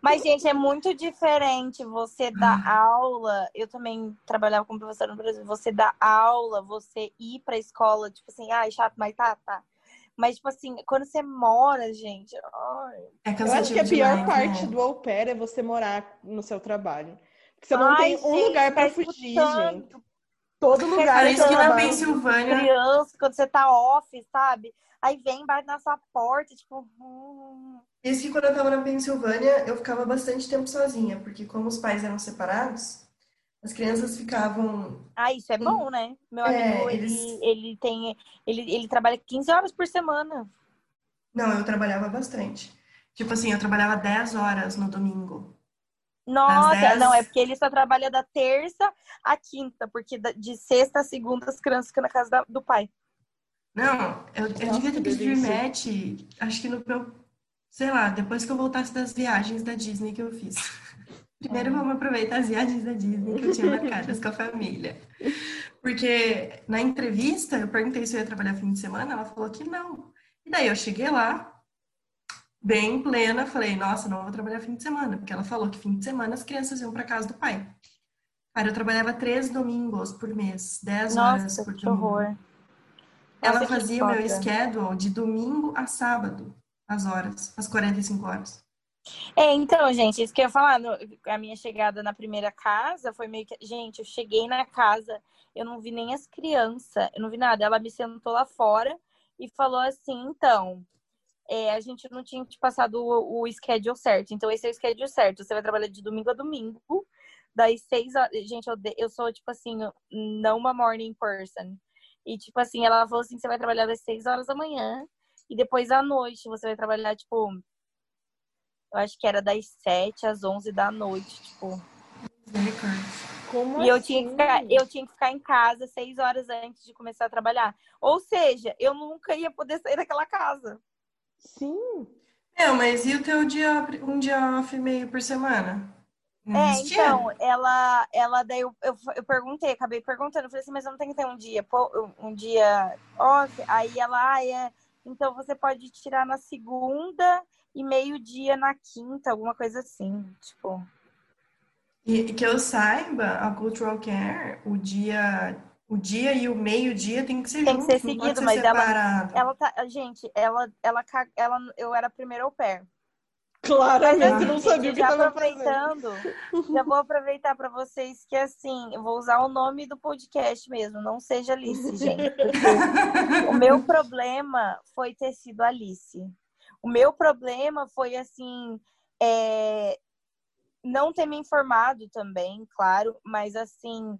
Mas, gente, é muito diferente você dar Ah. aula. Eu também trabalhava como professora no Brasil. Você dar aula, você ir pra escola, tipo assim, ai, chato, mas tá, tá. Mas, tipo assim, quando você mora, gente, ai, É Eu acho que a pior demais, parte né? do au pair é você morar no seu trabalho. Porque você não Ai, tem um gente, lugar pra tá fugir, gente. Todo lugar Cara, é isso que na trabalho. Pensilvânia, criança, quando você tá off, sabe? Aí vem, bate na sua porta, tipo. hum. isso que quando eu tava na Pensilvânia, eu ficava bastante tempo sozinha, porque como os pais eram separados, as crianças ficavam Ah, isso é bom, né? Meu É, amigo, eles- ele, ele tem. Ele, ele trabalha 15 horas por semana. Não, eu trabalhava bastante. Tipo assim, eu trabalhava 10 horas no domingo. Nossa, 10. não, é porque ele só trabalha da terça à quinta, porque de sexta a segunda as crianças ficam na casa do pai. Não, eu, eu Nossa, devia ter pedido rematch, acho que no meu, sei lá, depois que eu voltasse das viagens da Disney que eu fiz. Primeiro vamos aproveitar as viagens da Disney que eu tinha marcadas com a família. Porque na entrevista eu perguntei se eu ia trabalhar fim de semana, ela falou que não. E daí eu cheguei lá, bem plena, falei, nossa, não vou trabalhar fim de semana, porque ela falou que fim de semana as crianças iam para casa do pai. Cara, eu trabalhava três domingos por mês, dez horas Nossa, por que domingo. horror. Ela Nossa, fazia o meu schedule de domingo a sábado, as horas, as 45 horas. É, então, gente, isso que eu ia falar, no- a minha chegada na primeira casa foi meio que. Gente, eu cheguei na casa, eu não vi nem as crianças, eu não vi nada. Ela me sentou lá fora e falou assim: então, é, a gente não tinha te passado o, o schedule certo. Então, esse é o schedule certo. Você vai trabalhar de domingo a domingo, das seis horas. Gente, eu, eu sou, tipo assim, não uma morning person. E, tipo assim, ela falou assim: você vai trabalhar das seis horas da manhã e depois à noite você vai trabalhar, tipo. Eu acho que era das 7 às 11 da noite, tipo. Como E eu tinha, que ficar, assim? eu tinha que ficar em casa seis horas antes de começar a trabalhar. Ou seja, eu nunca ia poder sair daquela casa. Sim. Meu, mas e o teu dia, um dia off e meio por semana? Não É, existia? então, ela, ela daí eu, eu, eu perguntei, acabei perguntando, falei assim, mas eu não tenho que ter um dia, um dia off. Aí ela, ah, é. Então você pode tirar na segunda e meio-dia na quinta, alguma coisa assim. Tipo. E, que eu saiba, a Cultural Care, o dia, o dia e o meio-dia tem que ser Tem que junto, ser não pode seguido, ser mas ela- separado. Ela tá. Gente, ela, ela, ela, eu era a primeira au pair. Claramente não sabia o que já tava fazendo. aproveitando, já vou aproveitar para vocês que assim, eu vou usar o nome do podcast mesmo, não seja Alice, gente. o meu problema foi ter sido Alice. O meu problema foi assim, é, não ter me informado também, claro, mas assim,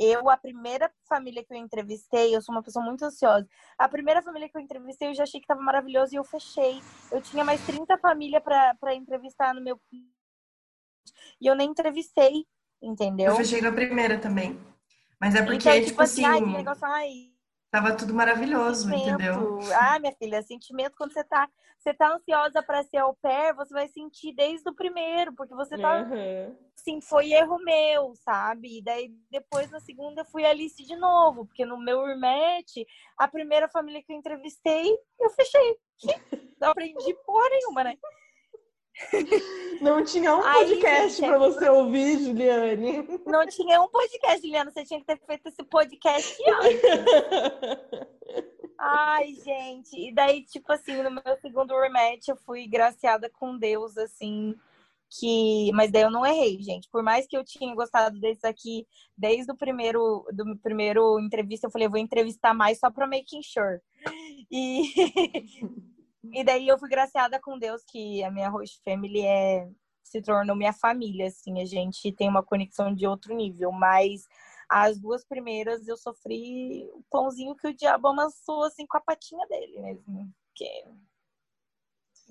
eu, a primeira família que eu entrevistei, eu sou uma pessoa muito ansiosa. A primeira família que eu entrevistei, eu já achei que estava maravilhoso e eu fechei. Eu tinha mais 30 famílias para entrevistar no meu. E eu nem entrevistei, entendeu? Eu fechei na primeira também. Mas é porque, então, tipo assim, ai, que negócio, ai, tava tudo maravilhoso, sentimento. entendeu? Ah, minha filha, sentimento quando você tá, você tá ansiosa para ser au pair, você vai sentir desde o primeiro, porque você tá Aham. assim, foi erro meu, sabe? E daí depois na segunda fui Alice de novo, porque no meu rematch, a primeira família que eu entrevistei, eu fechei. Não aprendi porra nenhuma, né? Não tinha um Ai, podcast gente, é pra você ouvir, Juliane. Não tinha um podcast, Juliana, você tinha que ter feito esse podcast antes. Ai, gente. E daí, tipo assim, no meu segundo rematch, eu fui graciada com Deus, assim, que. Mas daí eu não errei, gente. Por mais que eu tinha gostado desse aqui, desde o primeiro, do primeiro entrevista, eu falei, eu vou entrevistar mais só pra making sure. E, e daí eu fui graciada com Deus que a minha host family é se tornou minha família, assim, a gente tem uma conexão de outro nível, mas as duas primeiras eu sofri o pãozinho que o diabo amassou, assim, com a patinha dele mesmo, porque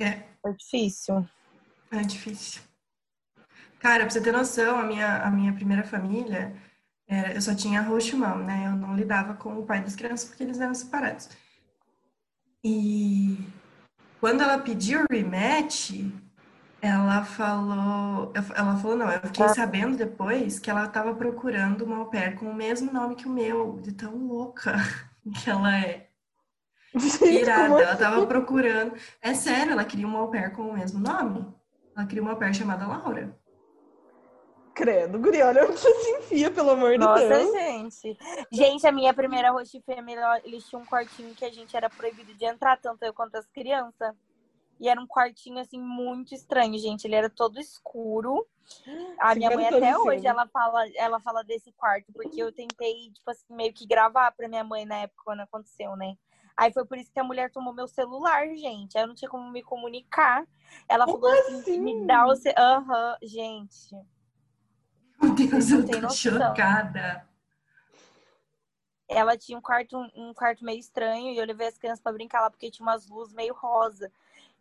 É, foi difícil. é difícil. Cara, pra você ter noção, a minha, a minha primeira família, era- eu só tinha host mom, né? Eu não lidava com o pai das crianças porque eles eram separados. E quando ela pediu o rematch, ela falou, ela falou não, eu fiquei Ah. sabendo depois que ela estava procurando uma au pair com o mesmo nome que o meu, de tão louca que ela é. Irada, ela tava procurando. É sério, ela queria uma au pair com o mesmo nome. Ela queria uma au pair chamada Laura. Credo, Guri, olha onde você se enfia, pelo amor de Nossa, Deus. gente. Gente, a minha primeira host eles tinham um quartinho que a gente era proibido de entrar, tanto eu quanto as crianças. E era um quartinho, assim, muito estranho, gente. Ele era todo escuro. A minha mãe até hoje, ela fala, ela fala desse quarto, porque eu tentei, tipo assim, meio que gravar pra minha mãe na época quando aconteceu, né? Aí foi por isso que a mulher tomou meu celular, gente. Aí eu não tinha como me comunicar. Ela Como falou assim, assim? me dá o ce... Aham, gente. Meu Deus, eu tô noção. chocada. ela tinha um quarto, um quarto meio estranho e eu levei as crianças pra brincar lá porque tinha umas luzes meio rosa.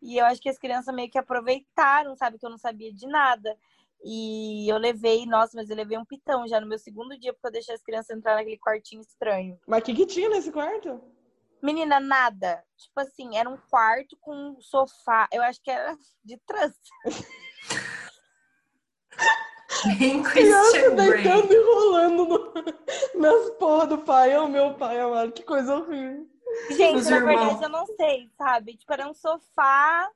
E eu acho que as crianças meio que aproveitaram, sabe? Que eu não sabia de nada. E eu levei, nossa, mas eu levei um pitão já no meu segundo dia, porque eu deixei as crianças entrar naquele quartinho estranho. Mas o que, que tinha nesse quarto? Menina, nada. Tipo assim, era um quarto com um sofá. Eu acho que era de trans. Bem Criança Christian deitando e rolando no- nas porra do pai. É o meu pai, amado. Que coisa horrível. Gente, Os na irmãos. verdade, eu não sei, sabe? Tipo, era um sofá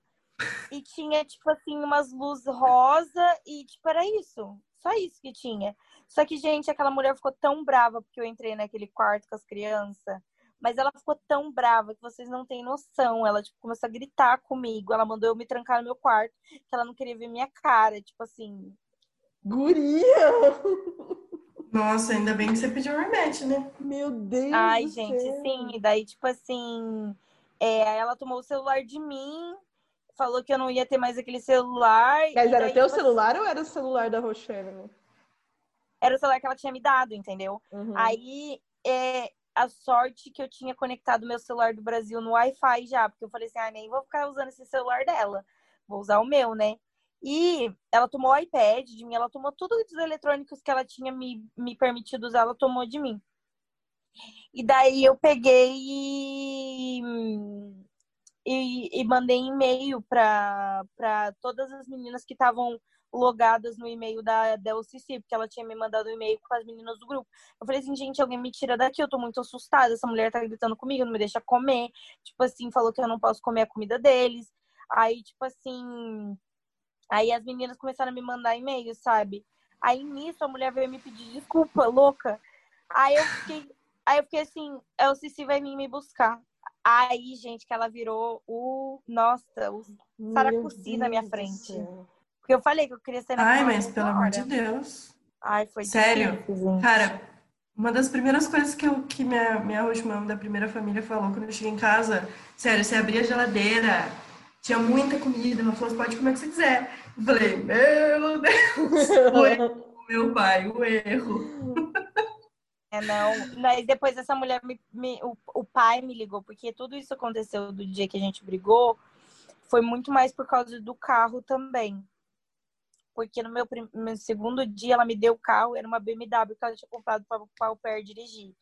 e tinha, tipo assim, umas luzes rosa e, tipo, era isso. Só isso que tinha. Só que, gente, aquela mulher ficou tão brava porque eu entrei naquele quarto com as crianças. Mas ela ficou tão brava que vocês não têm noção. Ela, tipo, começou a gritar comigo. Ela mandou eu me trancar no meu quarto, que ela não queria ver minha cara. Tipo assim. Guria! Nossa, ainda bem que você pediu remédio, né? Meu Deus! Ai, gente, céu. sim. E daí, tipo assim. É, ela tomou o celular de mim, falou que eu não ia ter mais aquele celular. Mas e era daí, teu tipo, celular ou era o celular da Rochelle? né? Era o celular que ela tinha me dado, entendeu? Uhum. Aí, é, a sorte que eu tinha conectado meu celular do Brasil no Wi-Fi já, porque eu falei assim, ah, nem vou ficar usando esse celular dela, vou usar o meu, né? E ela tomou o iPad de mim, ela tomou tudo dos eletrônicos que ela tinha me, me permitido usar, ela tomou de mim. E daí eu peguei e, e, e mandei e-mail para todas as meninas que estavam logadas no e-mail da, UCC, porque ela tinha me mandado um e-mail com as meninas do grupo. Eu falei assim, gente, alguém me tira daqui, eu tô muito assustada, essa mulher tá gritando comigo, não me deixa comer. Tipo assim, falou que eu não posso comer a comida deles. Aí, tipo assim, aí as meninas começaram a me mandar e-mail, sabe? Aí nisso a mulher veio me pedir desculpa, louca. Aí eu fiquei, aí eu fiquei assim, a UCC vai vir me buscar. Aí, gente, que ela virou o, nossa, o Saracuci na minha frente. porque eu falei que eu queria ser na Ai, mas pelo amor de hora. Deus. Ai, foi Sério? difícil. Cara, uma das primeiras coisas que, eu, que minha, minha roximã da primeira família falou quando eu cheguei em casa, sério, você abria a geladeira, tinha muita comida, ela falou, você pode comer o que você quiser. Falei, meu Deus, o erro, meu pai, o erro. É, não. Mas depois essa mulher, me, me- o, o pai me ligou, porque tudo isso aconteceu do dia que a gente brigou, foi muito mais por causa do carro também. Porque no meu, prim- meu segundo dia ela me deu o carro, era uma BMW que ela tinha comprado para o pé dirigir.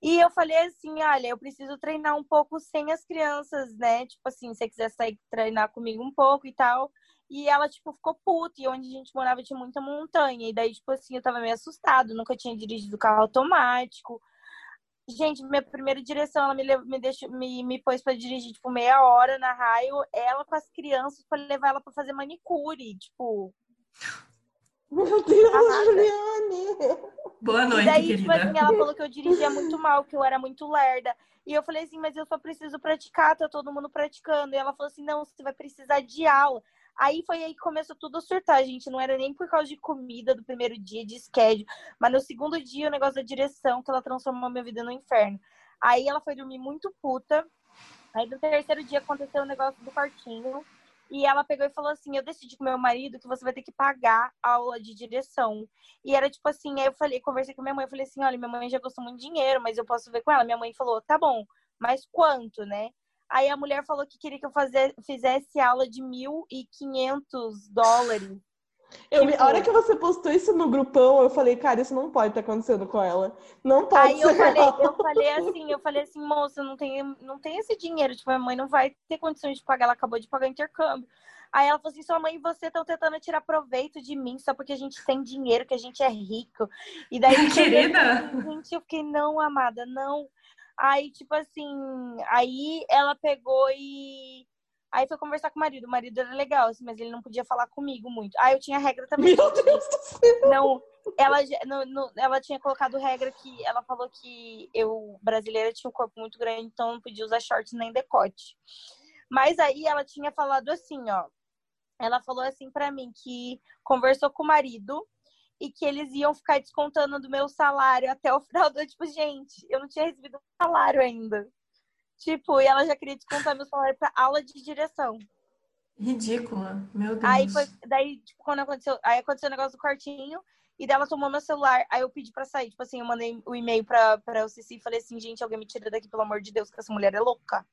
E eu falei assim, olha, eu preciso treinar um pouco sem as crianças, né? Tipo assim, se você quiser sair treinar comigo um pouco e tal. E ela, tipo, ficou puta. E onde a gente morava tinha muita montanha. E daí, tipo assim, eu tava meio assustado. Nunca tinha dirigido carro automático. Gente, minha primeira direção, ela me, me, deixou, me, me pôs pra dirigir, tipo, meia hora na raio. Ela com as crianças pra levar ela pra fazer manicure. Tipo, Meu Deus, Arrasa. Juliane! Boa E noite, daí, tipo querida. assim, ela falou que eu dirigia muito mal, que eu era muito lerda. E eu falei assim, mas eu só preciso praticar, tá todo mundo praticando. E ela falou assim, não, você vai precisar de aula. Aí foi aí que começou tudo a surtar, gente. Não era nem por causa de comida do primeiro dia, de schedule. Mas no segundo dia, o negócio da direção, que ela transformou minha vida no inferno. Aí ela foi dormir muito puta. Aí no terceiro dia aconteceu o negócio do quartinho. E ela pegou e falou assim: Eu decidi com meu marido que você vai ter que pagar a aula de direção. E era tipo assim, aí eu falei, conversei com minha mãe, eu falei assim, olha, minha mãe já gostou muito de dinheiro, mas eu posso ver com ela. Minha mãe falou, tá bom, mas quanto, né? Aí a mulher falou que queria que eu fazer, fizesse aula de 1.500 dólares. Eu me- Tipo- a hora que você postou isso no grupão, eu falei, cara, isso não pode estar acontecendo com ela. Não pode Aí ser eu falei, eu falei assim, eu falei assim, moça, não tem, não tem esse dinheiro, tipo, minha mãe não vai ter condições de pagar, ela acabou de pagar intercâmbio. Aí ela falou assim, sua mãe e você estão tentando tirar proveito de mim só porque a gente tem dinheiro, que a gente é rico. E daí, Querida. gente, eu fiquei, não, amada, não. Aí, tipo assim, aí ela pegou e. Aí foi conversar com o marido. O marido era legal, assim, mas ele não podia falar comigo muito. Aí eu tinha regra também. Meu Deus do céu! Não, ela, no- no- ela tinha colocado regra que ela falou que eu, brasileira, tinha um corpo muito grande, então não podia usar shorts nem decote. Mas aí ela tinha falado assim, ó. Ela falou assim pra mim que conversou com o marido e que eles iam ficar descontando do meu salário até o final do tipo, gente, eu não tinha recebido um salário ainda. Tipo, e ela já queria descontar meu salário pra aula de direção. Ridícula. Meu Deus. Aí foi, daí, tipo, quando aconteceu, aí aconteceu o negócio do quartinho, e dela tomou meu celular, aí eu pedi pra sair, tipo assim, eu mandei o e-mail pra, pra o Cici e falei assim, gente, alguém me tira daqui, pelo amor de Deus, que essa mulher é louca.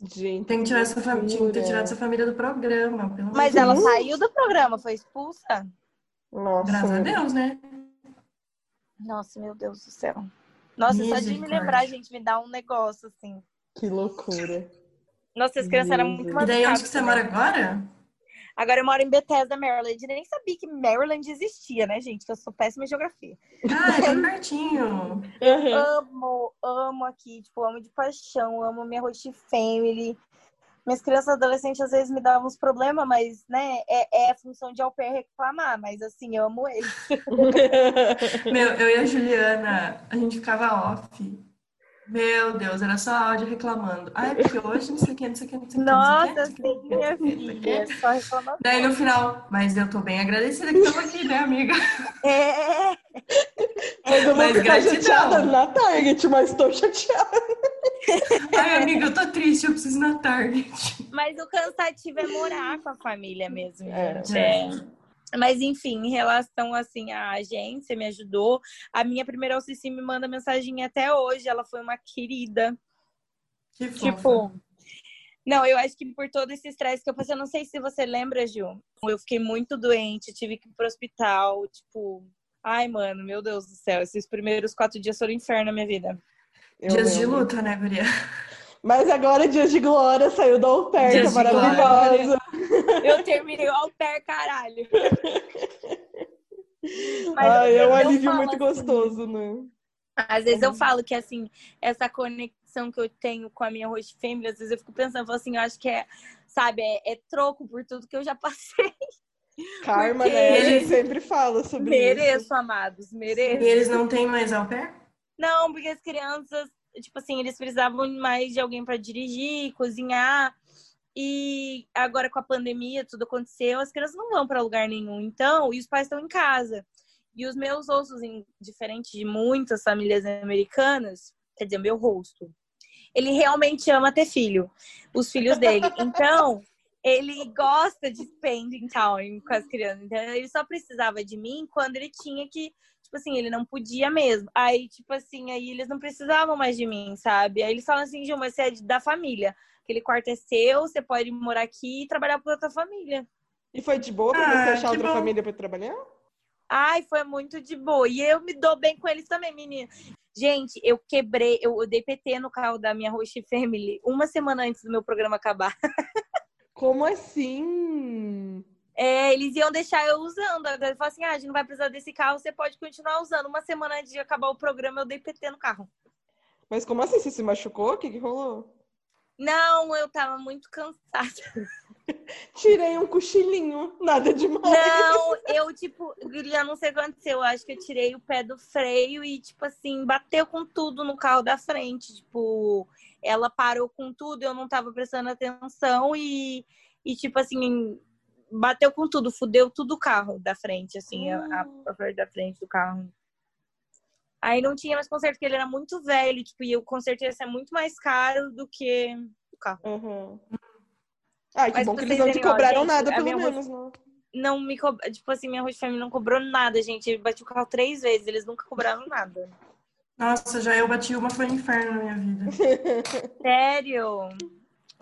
Gente, Tem que tirar essa família, tinha que tirado essa família do programa, pelo amor Mas de ela Deus. saiu do programa, foi expulsa. Nossa, Graças a Deus, né? Nossa, meu Deus do céu. Nossa, só de me lembrar, gente, me dá um negócio, assim. que loucura. Nossa, as crianças eram muito Jesus. E daí, onde que você mora agora? Agora eu moro em Bethesda, Maryland. Eu nem sabia que Maryland existia, né, gente? Que eu sou péssima em geografia. Ah, é bem pertinho. Uhum. amo, amo aqui, tipo, amo de paixão, amo minha Roche Family. Minhas crianças adolescentes às vezes me davam uns problemas, mas, né, é, é a função de au pair reclamar, mas assim, eu amo eles. Meu, eu e a Juliana, a gente ficava off. Meu Deus, era só áudio reclamando. Ah, é porque hoje não sei o que, não sei o que, não sei o que. Nossa, sim, minha filha, só reclamando. Daí no final, mas eu tô bem agradecida que estamos aqui, né, amiga? É, Mas eu vou Mas ficar gratidão. chateada na Target, mas tô chateada. Ai, amiga, eu tô triste, eu preciso ir na Target. mas o cansativo é morar com a família mesmo, É. gente. É. Mas enfim, em relação assim à agência, me ajudou. A minha primeira OCC me manda mensagem até hoje. Ela foi uma querida. Que fofa. Tipo, não, eu acho que por todo esse estresse que eu passei, eu não sei se você lembra, Gil. Eu fiquei muito doente, tive que ir pro hospital, tipo, ai, mano, meu Deus do céu, esses primeiros quatro dias foram um inferno na minha vida. Eu Dias de lembro. luta, né, Guria? Mas agora, Dias de Glória, saiu da oferta Dias de maravilhosa. Eu terminei o au pair, caralho. Mas Ai, é um alívio muito assim, gostoso, né? Às vezes eu falo que, assim, essa conexão que eu tenho com a minha host family, às vezes eu fico pensando, eu falo assim, eu acho que é, sabe, é, é troco por tudo que eu já passei. Karma, Porque né? A gente sempre fala sobre isso. Mereço, amados, mereço. E eles não têm mais au pair? Não, porque as crianças, tipo assim, eles precisavam mais de alguém para dirigir, cozinhar. E agora com a pandemia, tudo aconteceu, as crianças não vão para lugar nenhum. Então, e os pais estão em casa. E os meus ossos, diferente de muitas famílias americanas, quer dizer, meu rosto, ele realmente ama ter filho, os filhos dele. Então, ele gosta de spending time com as crianças. Então, ele só precisava de mim quando ele tinha que tipo assim, ele não podia mesmo. Aí, tipo assim, aí eles não precisavam mais de mim, sabe? Aí eles falam assim, Gil, mas você é da família. Aquele quarto é seu, você pode morar aqui e trabalhar para outra família. E foi de boa pra Ah, você achar outra bom. família pra trabalhar? Ai, foi muito de boa. E eu me dou bem com eles também, menina. Gente, eu quebrei, eu, eu dei PT no carro da minha host family uma semana antes do meu programa acabar. Como assim? É, eles iam deixar eu usando. Agora ele falou assim: ah, a gente não vai precisar desse carro, você pode continuar usando. Uma semana antes de acabar o programa, eu dei PT no carro. Mas como assim? Você se machucou? O que, que rolou? Não, eu tava muito cansada. Tirei um cochilinho, nada demais. Não, eu, tipo, já não sei o que aconteceu. Eu acho que eu tirei o pé do freio e, tipo assim, bateu com tudo no carro da frente. Tipo, ela parou com tudo, eu não tava prestando atenção e, e tipo assim, bateu com tudo, fudeu tudo o carro da frente, assim, a, a, a parte da frente do carro. Aí não tinha mais conserto, porque ele era muito velho, tipo, e o conserto ia ser muito mais caro do que o carro. Uhum. Ai, que Mas bom que eles não te ó, cobraram gente, nada, pelo menos, né? não me co... tipo assim, minha family não cobrou nada, gente. Eu bati o carro três vezes, eles nunca cobraram nada. Nossa, já eu bati uma, foi um inferno na minha vida. Sério?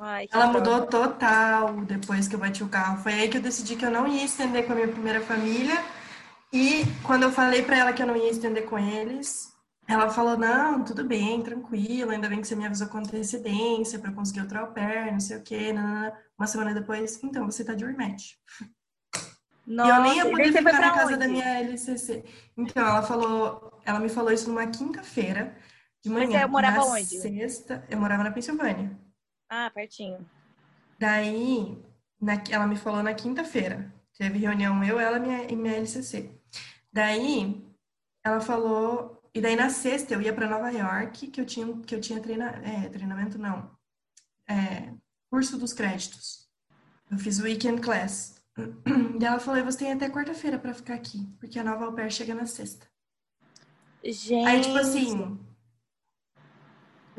Ai, Ela droga. mudou total depois que eu bati o carro. Foi aí que eu decidi que eu não ia estender com a minha primeira família. E quando eu falei pra ela que eu não ia estender com eles, ela falou: Não, tudo bem, tranquilo. Ainda bem que você me avisou com antecedência eu conseguir outro au pair, não sei o quê. nanana." Uma semana depois, então você tá de rematch. Nossa, e eu nem ia poder ficar na casa onde? da minha LCC. Então ela falou, ela me falou isso numa quinta-feira de Mas manhã. você morava na onde? Sexta, eu morava na Pensilvânia. Ah, pertinho. Daí, na- ela me falou na quinta-feira. Teve reunião eu, ela e minha, e minha LCC. Daí, ela falou... E daí, na sexta, eu ia para Nova York, que eu tinha, que eu tinha treina, é, treinamento, não. É, curso dos créditos. Eu fiz o weekend class. Daí ela falou, você tem até quarta-feira para ficar aqui, porque a nova au pair chega na sexta. Gente. Aí, tipo assim.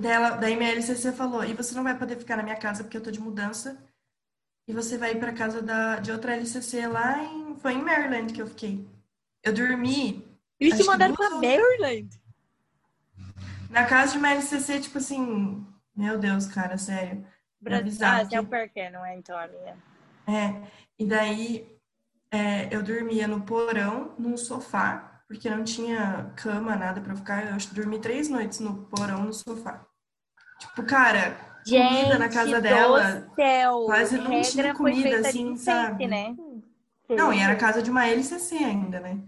Daí, ela, daí minha LCC falou: e você não vai poder ficar na minha casa porque eu tô de mudança. E você vai ir pra casa da, de outra LCC lá em. Foi em Maryland que eu fiquei. Eu dormi Eles te que mandaram pra. Maryland. na casa de uma LCC, tipo assim. Meu Deus, cara, sério. Brasil. bizarro Ah, você é o que- Perker, não é? Então, a minha. É. E daí é, eu dormia no porão, num sofá, porque não tinha cama, nada pra ficar. Eu que dormi três noites no porão, no sofá. Tipo, cara, comida na casa dela. céu. quase não tinha comida, assim, sabe? né? Não, e era casa de uma LCC ainda, né?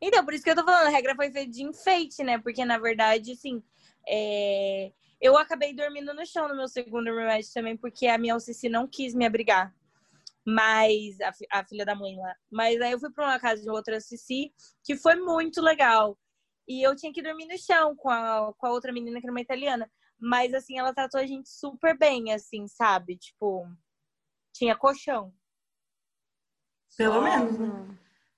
Então, por isso que eu tô falando, a regra foi feita de enfeite, né? Porque, na verdade, assim, é, Eu acabei dormindo no chão no meu segundo remédio também, porque a minha OCC não quis me abrigar. Mas, a, a filha da mãe lá. Mas aí eu fui para uma casa de outra OCC, que foi muito legal. E eu tinha que dormir no chão com a, com a outra menina que era uma italiana. Mas, assim, ela tratou a gente super bem, assim, sabe? Tipo, tinha colchão. Pelo menos, né?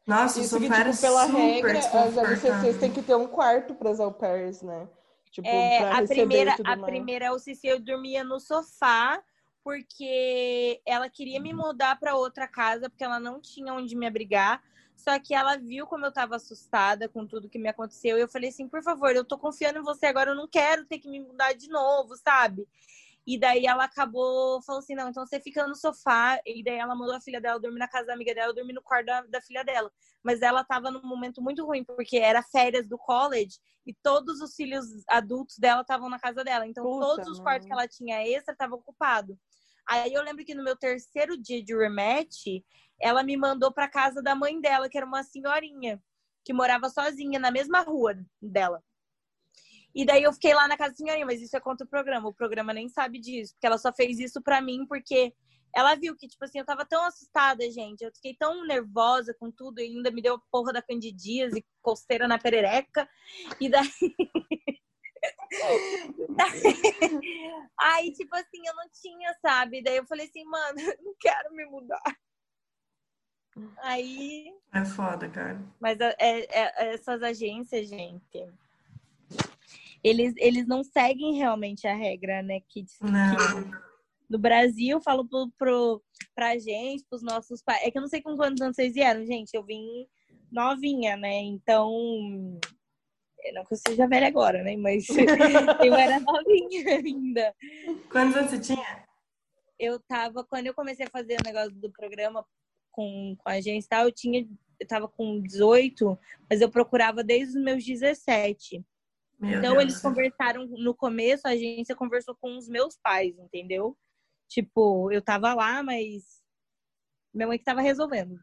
Nossa, Isso que, tipo, pela super regra, as. ABCCs têm que ter um quarto para as au pairs, né? Tipo, É, pra a primeira, a mais. primeira OCC eu dormia no sofá, porque ela queria me mudar para outra casa, porque ela não tinha onde me abrigar. Só que ela viu como eu tava assustada com tudo que me aconteceu. E eu falei assim, por favor, eu tô confiando em você agora, eu não quero ter que me mudar de novo, sabe? E daí ela acabou, falou assim, não, então você fica no sofá. E daí ela mandou a filha dela dormir na casa da amiga dela, eu dormi no quarto da, da filha dela. Mas ela tava num momento muito ruim, porque era férias do college e todos os filhos adultos dela estavam na casa dela. Então Puta, todos os quartos que mano. ela tinha extra estavam ocupados. Aí eu lembro que no meu terceiro dia de rematch, ela me mandou pra casa da mãe dela, que era uma senhorinha, que morava sozinha na mesma rua dela. E daí eu fiquei lá na casa da senhorinha, mas isso é contra o programa. O programa nem sabe disso, porque ela só fez isso pra mim porque ela viu que, tipo assim, eu tava tão assustada, gente. Eu fiquei tão nervosa com tudo, e ainda me deu a porra da candidíase, costeira na perereca. E daí. Aí, tipo assim, eu não tinha, sabe? Daí eu falei assim, mano, eu não quero me mudar. Aí. É foda, cara. Mas é- é- essas agências, gente. Eles, eles não seguem realmente a regra, né? Que que no Brasil, eu falo pro, pro, pra gente, pros nossos pais. É que eu não sei com quantos anos vocês vieram, gente. Eu vim novinha, né? Então. Eu Não que eu seja velha agora, né? Mas eu era novinha ainda. Quantos anos você tinha? Eu tava, quando eu comecei a fazer o negócio do programa com, com a agência e tal, eu tinha. Eu tava com 18, mas eu procurava desde os meus 17. Meu Então Deus. eles conversaram no começo, a agência conversou com os meus pais, entendeu? Tipo, eu tava lá, mas minha mãe que tava resolvendo.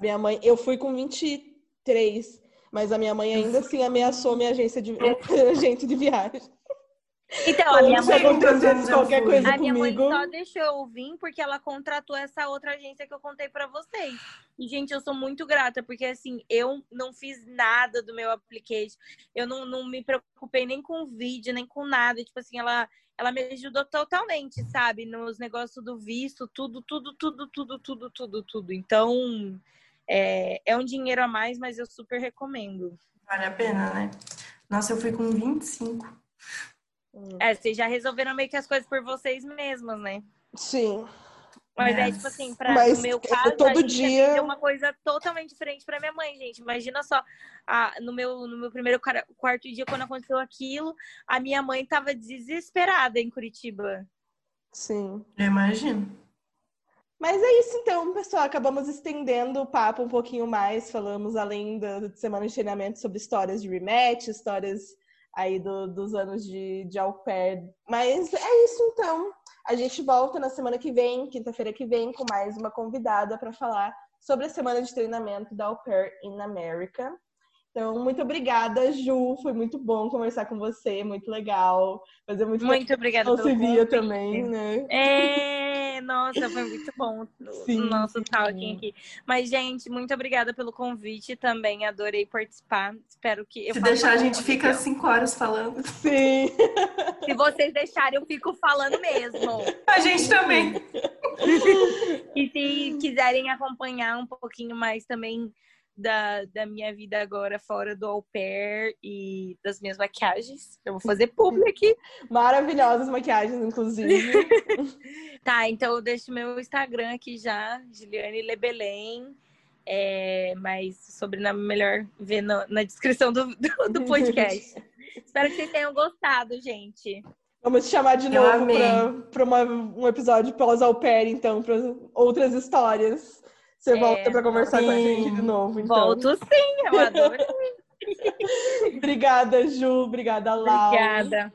Minha mãe, eu fui com 23, mas a minha mãe ainda assim ameaçou minha agência de agente de viagem. Então, a minha mãe, acontecesse qualquer coisa a minha mãe só deixou eu vir porque ela contratou essa outra agência que eu contei pra vocês. E, gente, eu sou muito grata, porque assim, eu não fiz nada do meu application. Eu não, não me preocupei nem com o vídeo, nem com nada. Tipo assim, ela, ela me ajudou totalmente, sabe? Nos negócios do visto, tudo, tudo, tudo, tudo, tudo, tudo, tudo. Então, é, é um dinheiro a mais, mas eu super recomendo. Vale a pena, né? Nossa, eu fui com 25. É, vocês já resolveram meio que as coisas por vocês mesmos, né? Sim. Mas é tipo assim, pra, Mas no meu eu- caso, todo a gente dia- é uma coisa totalmente diferente pra minha mãe, gente. Imagina só, a, no, meu, no meu primeiro quarto dia, quando aconteceu aquilo, a minha mãe tava desesperada em Curitiba. Sim. Eu imagino. Mas é isso então, pessoal. Acabamos estendendo o papo um pouquinho mais. Falamos, além da semana de treinamento, sobre histórias de rematch, histórias aí do- dos anos de, de au pair. Mas é isso então. A gente volta na semana que vem, quinta-feira que vem, com mais uma convidada para falar sobre a semana de treinamento da Au Pair in America. Então, muito obrigada, Ju. Foi muito bom conversar com você, muito legal. Fazer muito, Muito obrigada pelo convite. também, né? É, nossa, foi muito bom o nosso talking aqui. Mas, gente, muito obrigada pelo convite também. Adorei participar. Espero que. Eu Se deixar, a gente fica eu- cinco horas falando. Sim. Se vocês deixarem, eu fico falando mesmo. A gente também. E se quiserem acompanhar um pouquinho mais também da, da minha vida agora fora do au pair e das minhas maquiagens, eu vou fazer publi aqui. Maravilhosas maquiagens, inclusive. Tá, então eu deixo meu Instagram aqui já, Giliane Lebelém. É, mas sobrenome melhor ver na, na descrição do, do, do podcast. Espero que vocês tenham gostado, gente. Vamos te chamar de Eu novo para um episódio pós au pair, então, para outras histórias. Você É, volta para conversar com a sim. gente de novo, então. Volto sim, eu adoro. Obrigada, Ju. Obrigada, Lau. Obrigada.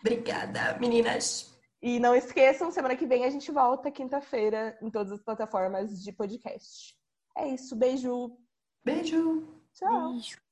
Obrigada, meninas. E não esqueçam, semana que vem a gente volta quinta-feira em todas as plataformas de podcast. É isso, beijo. Beijo. Tchau. Beijo.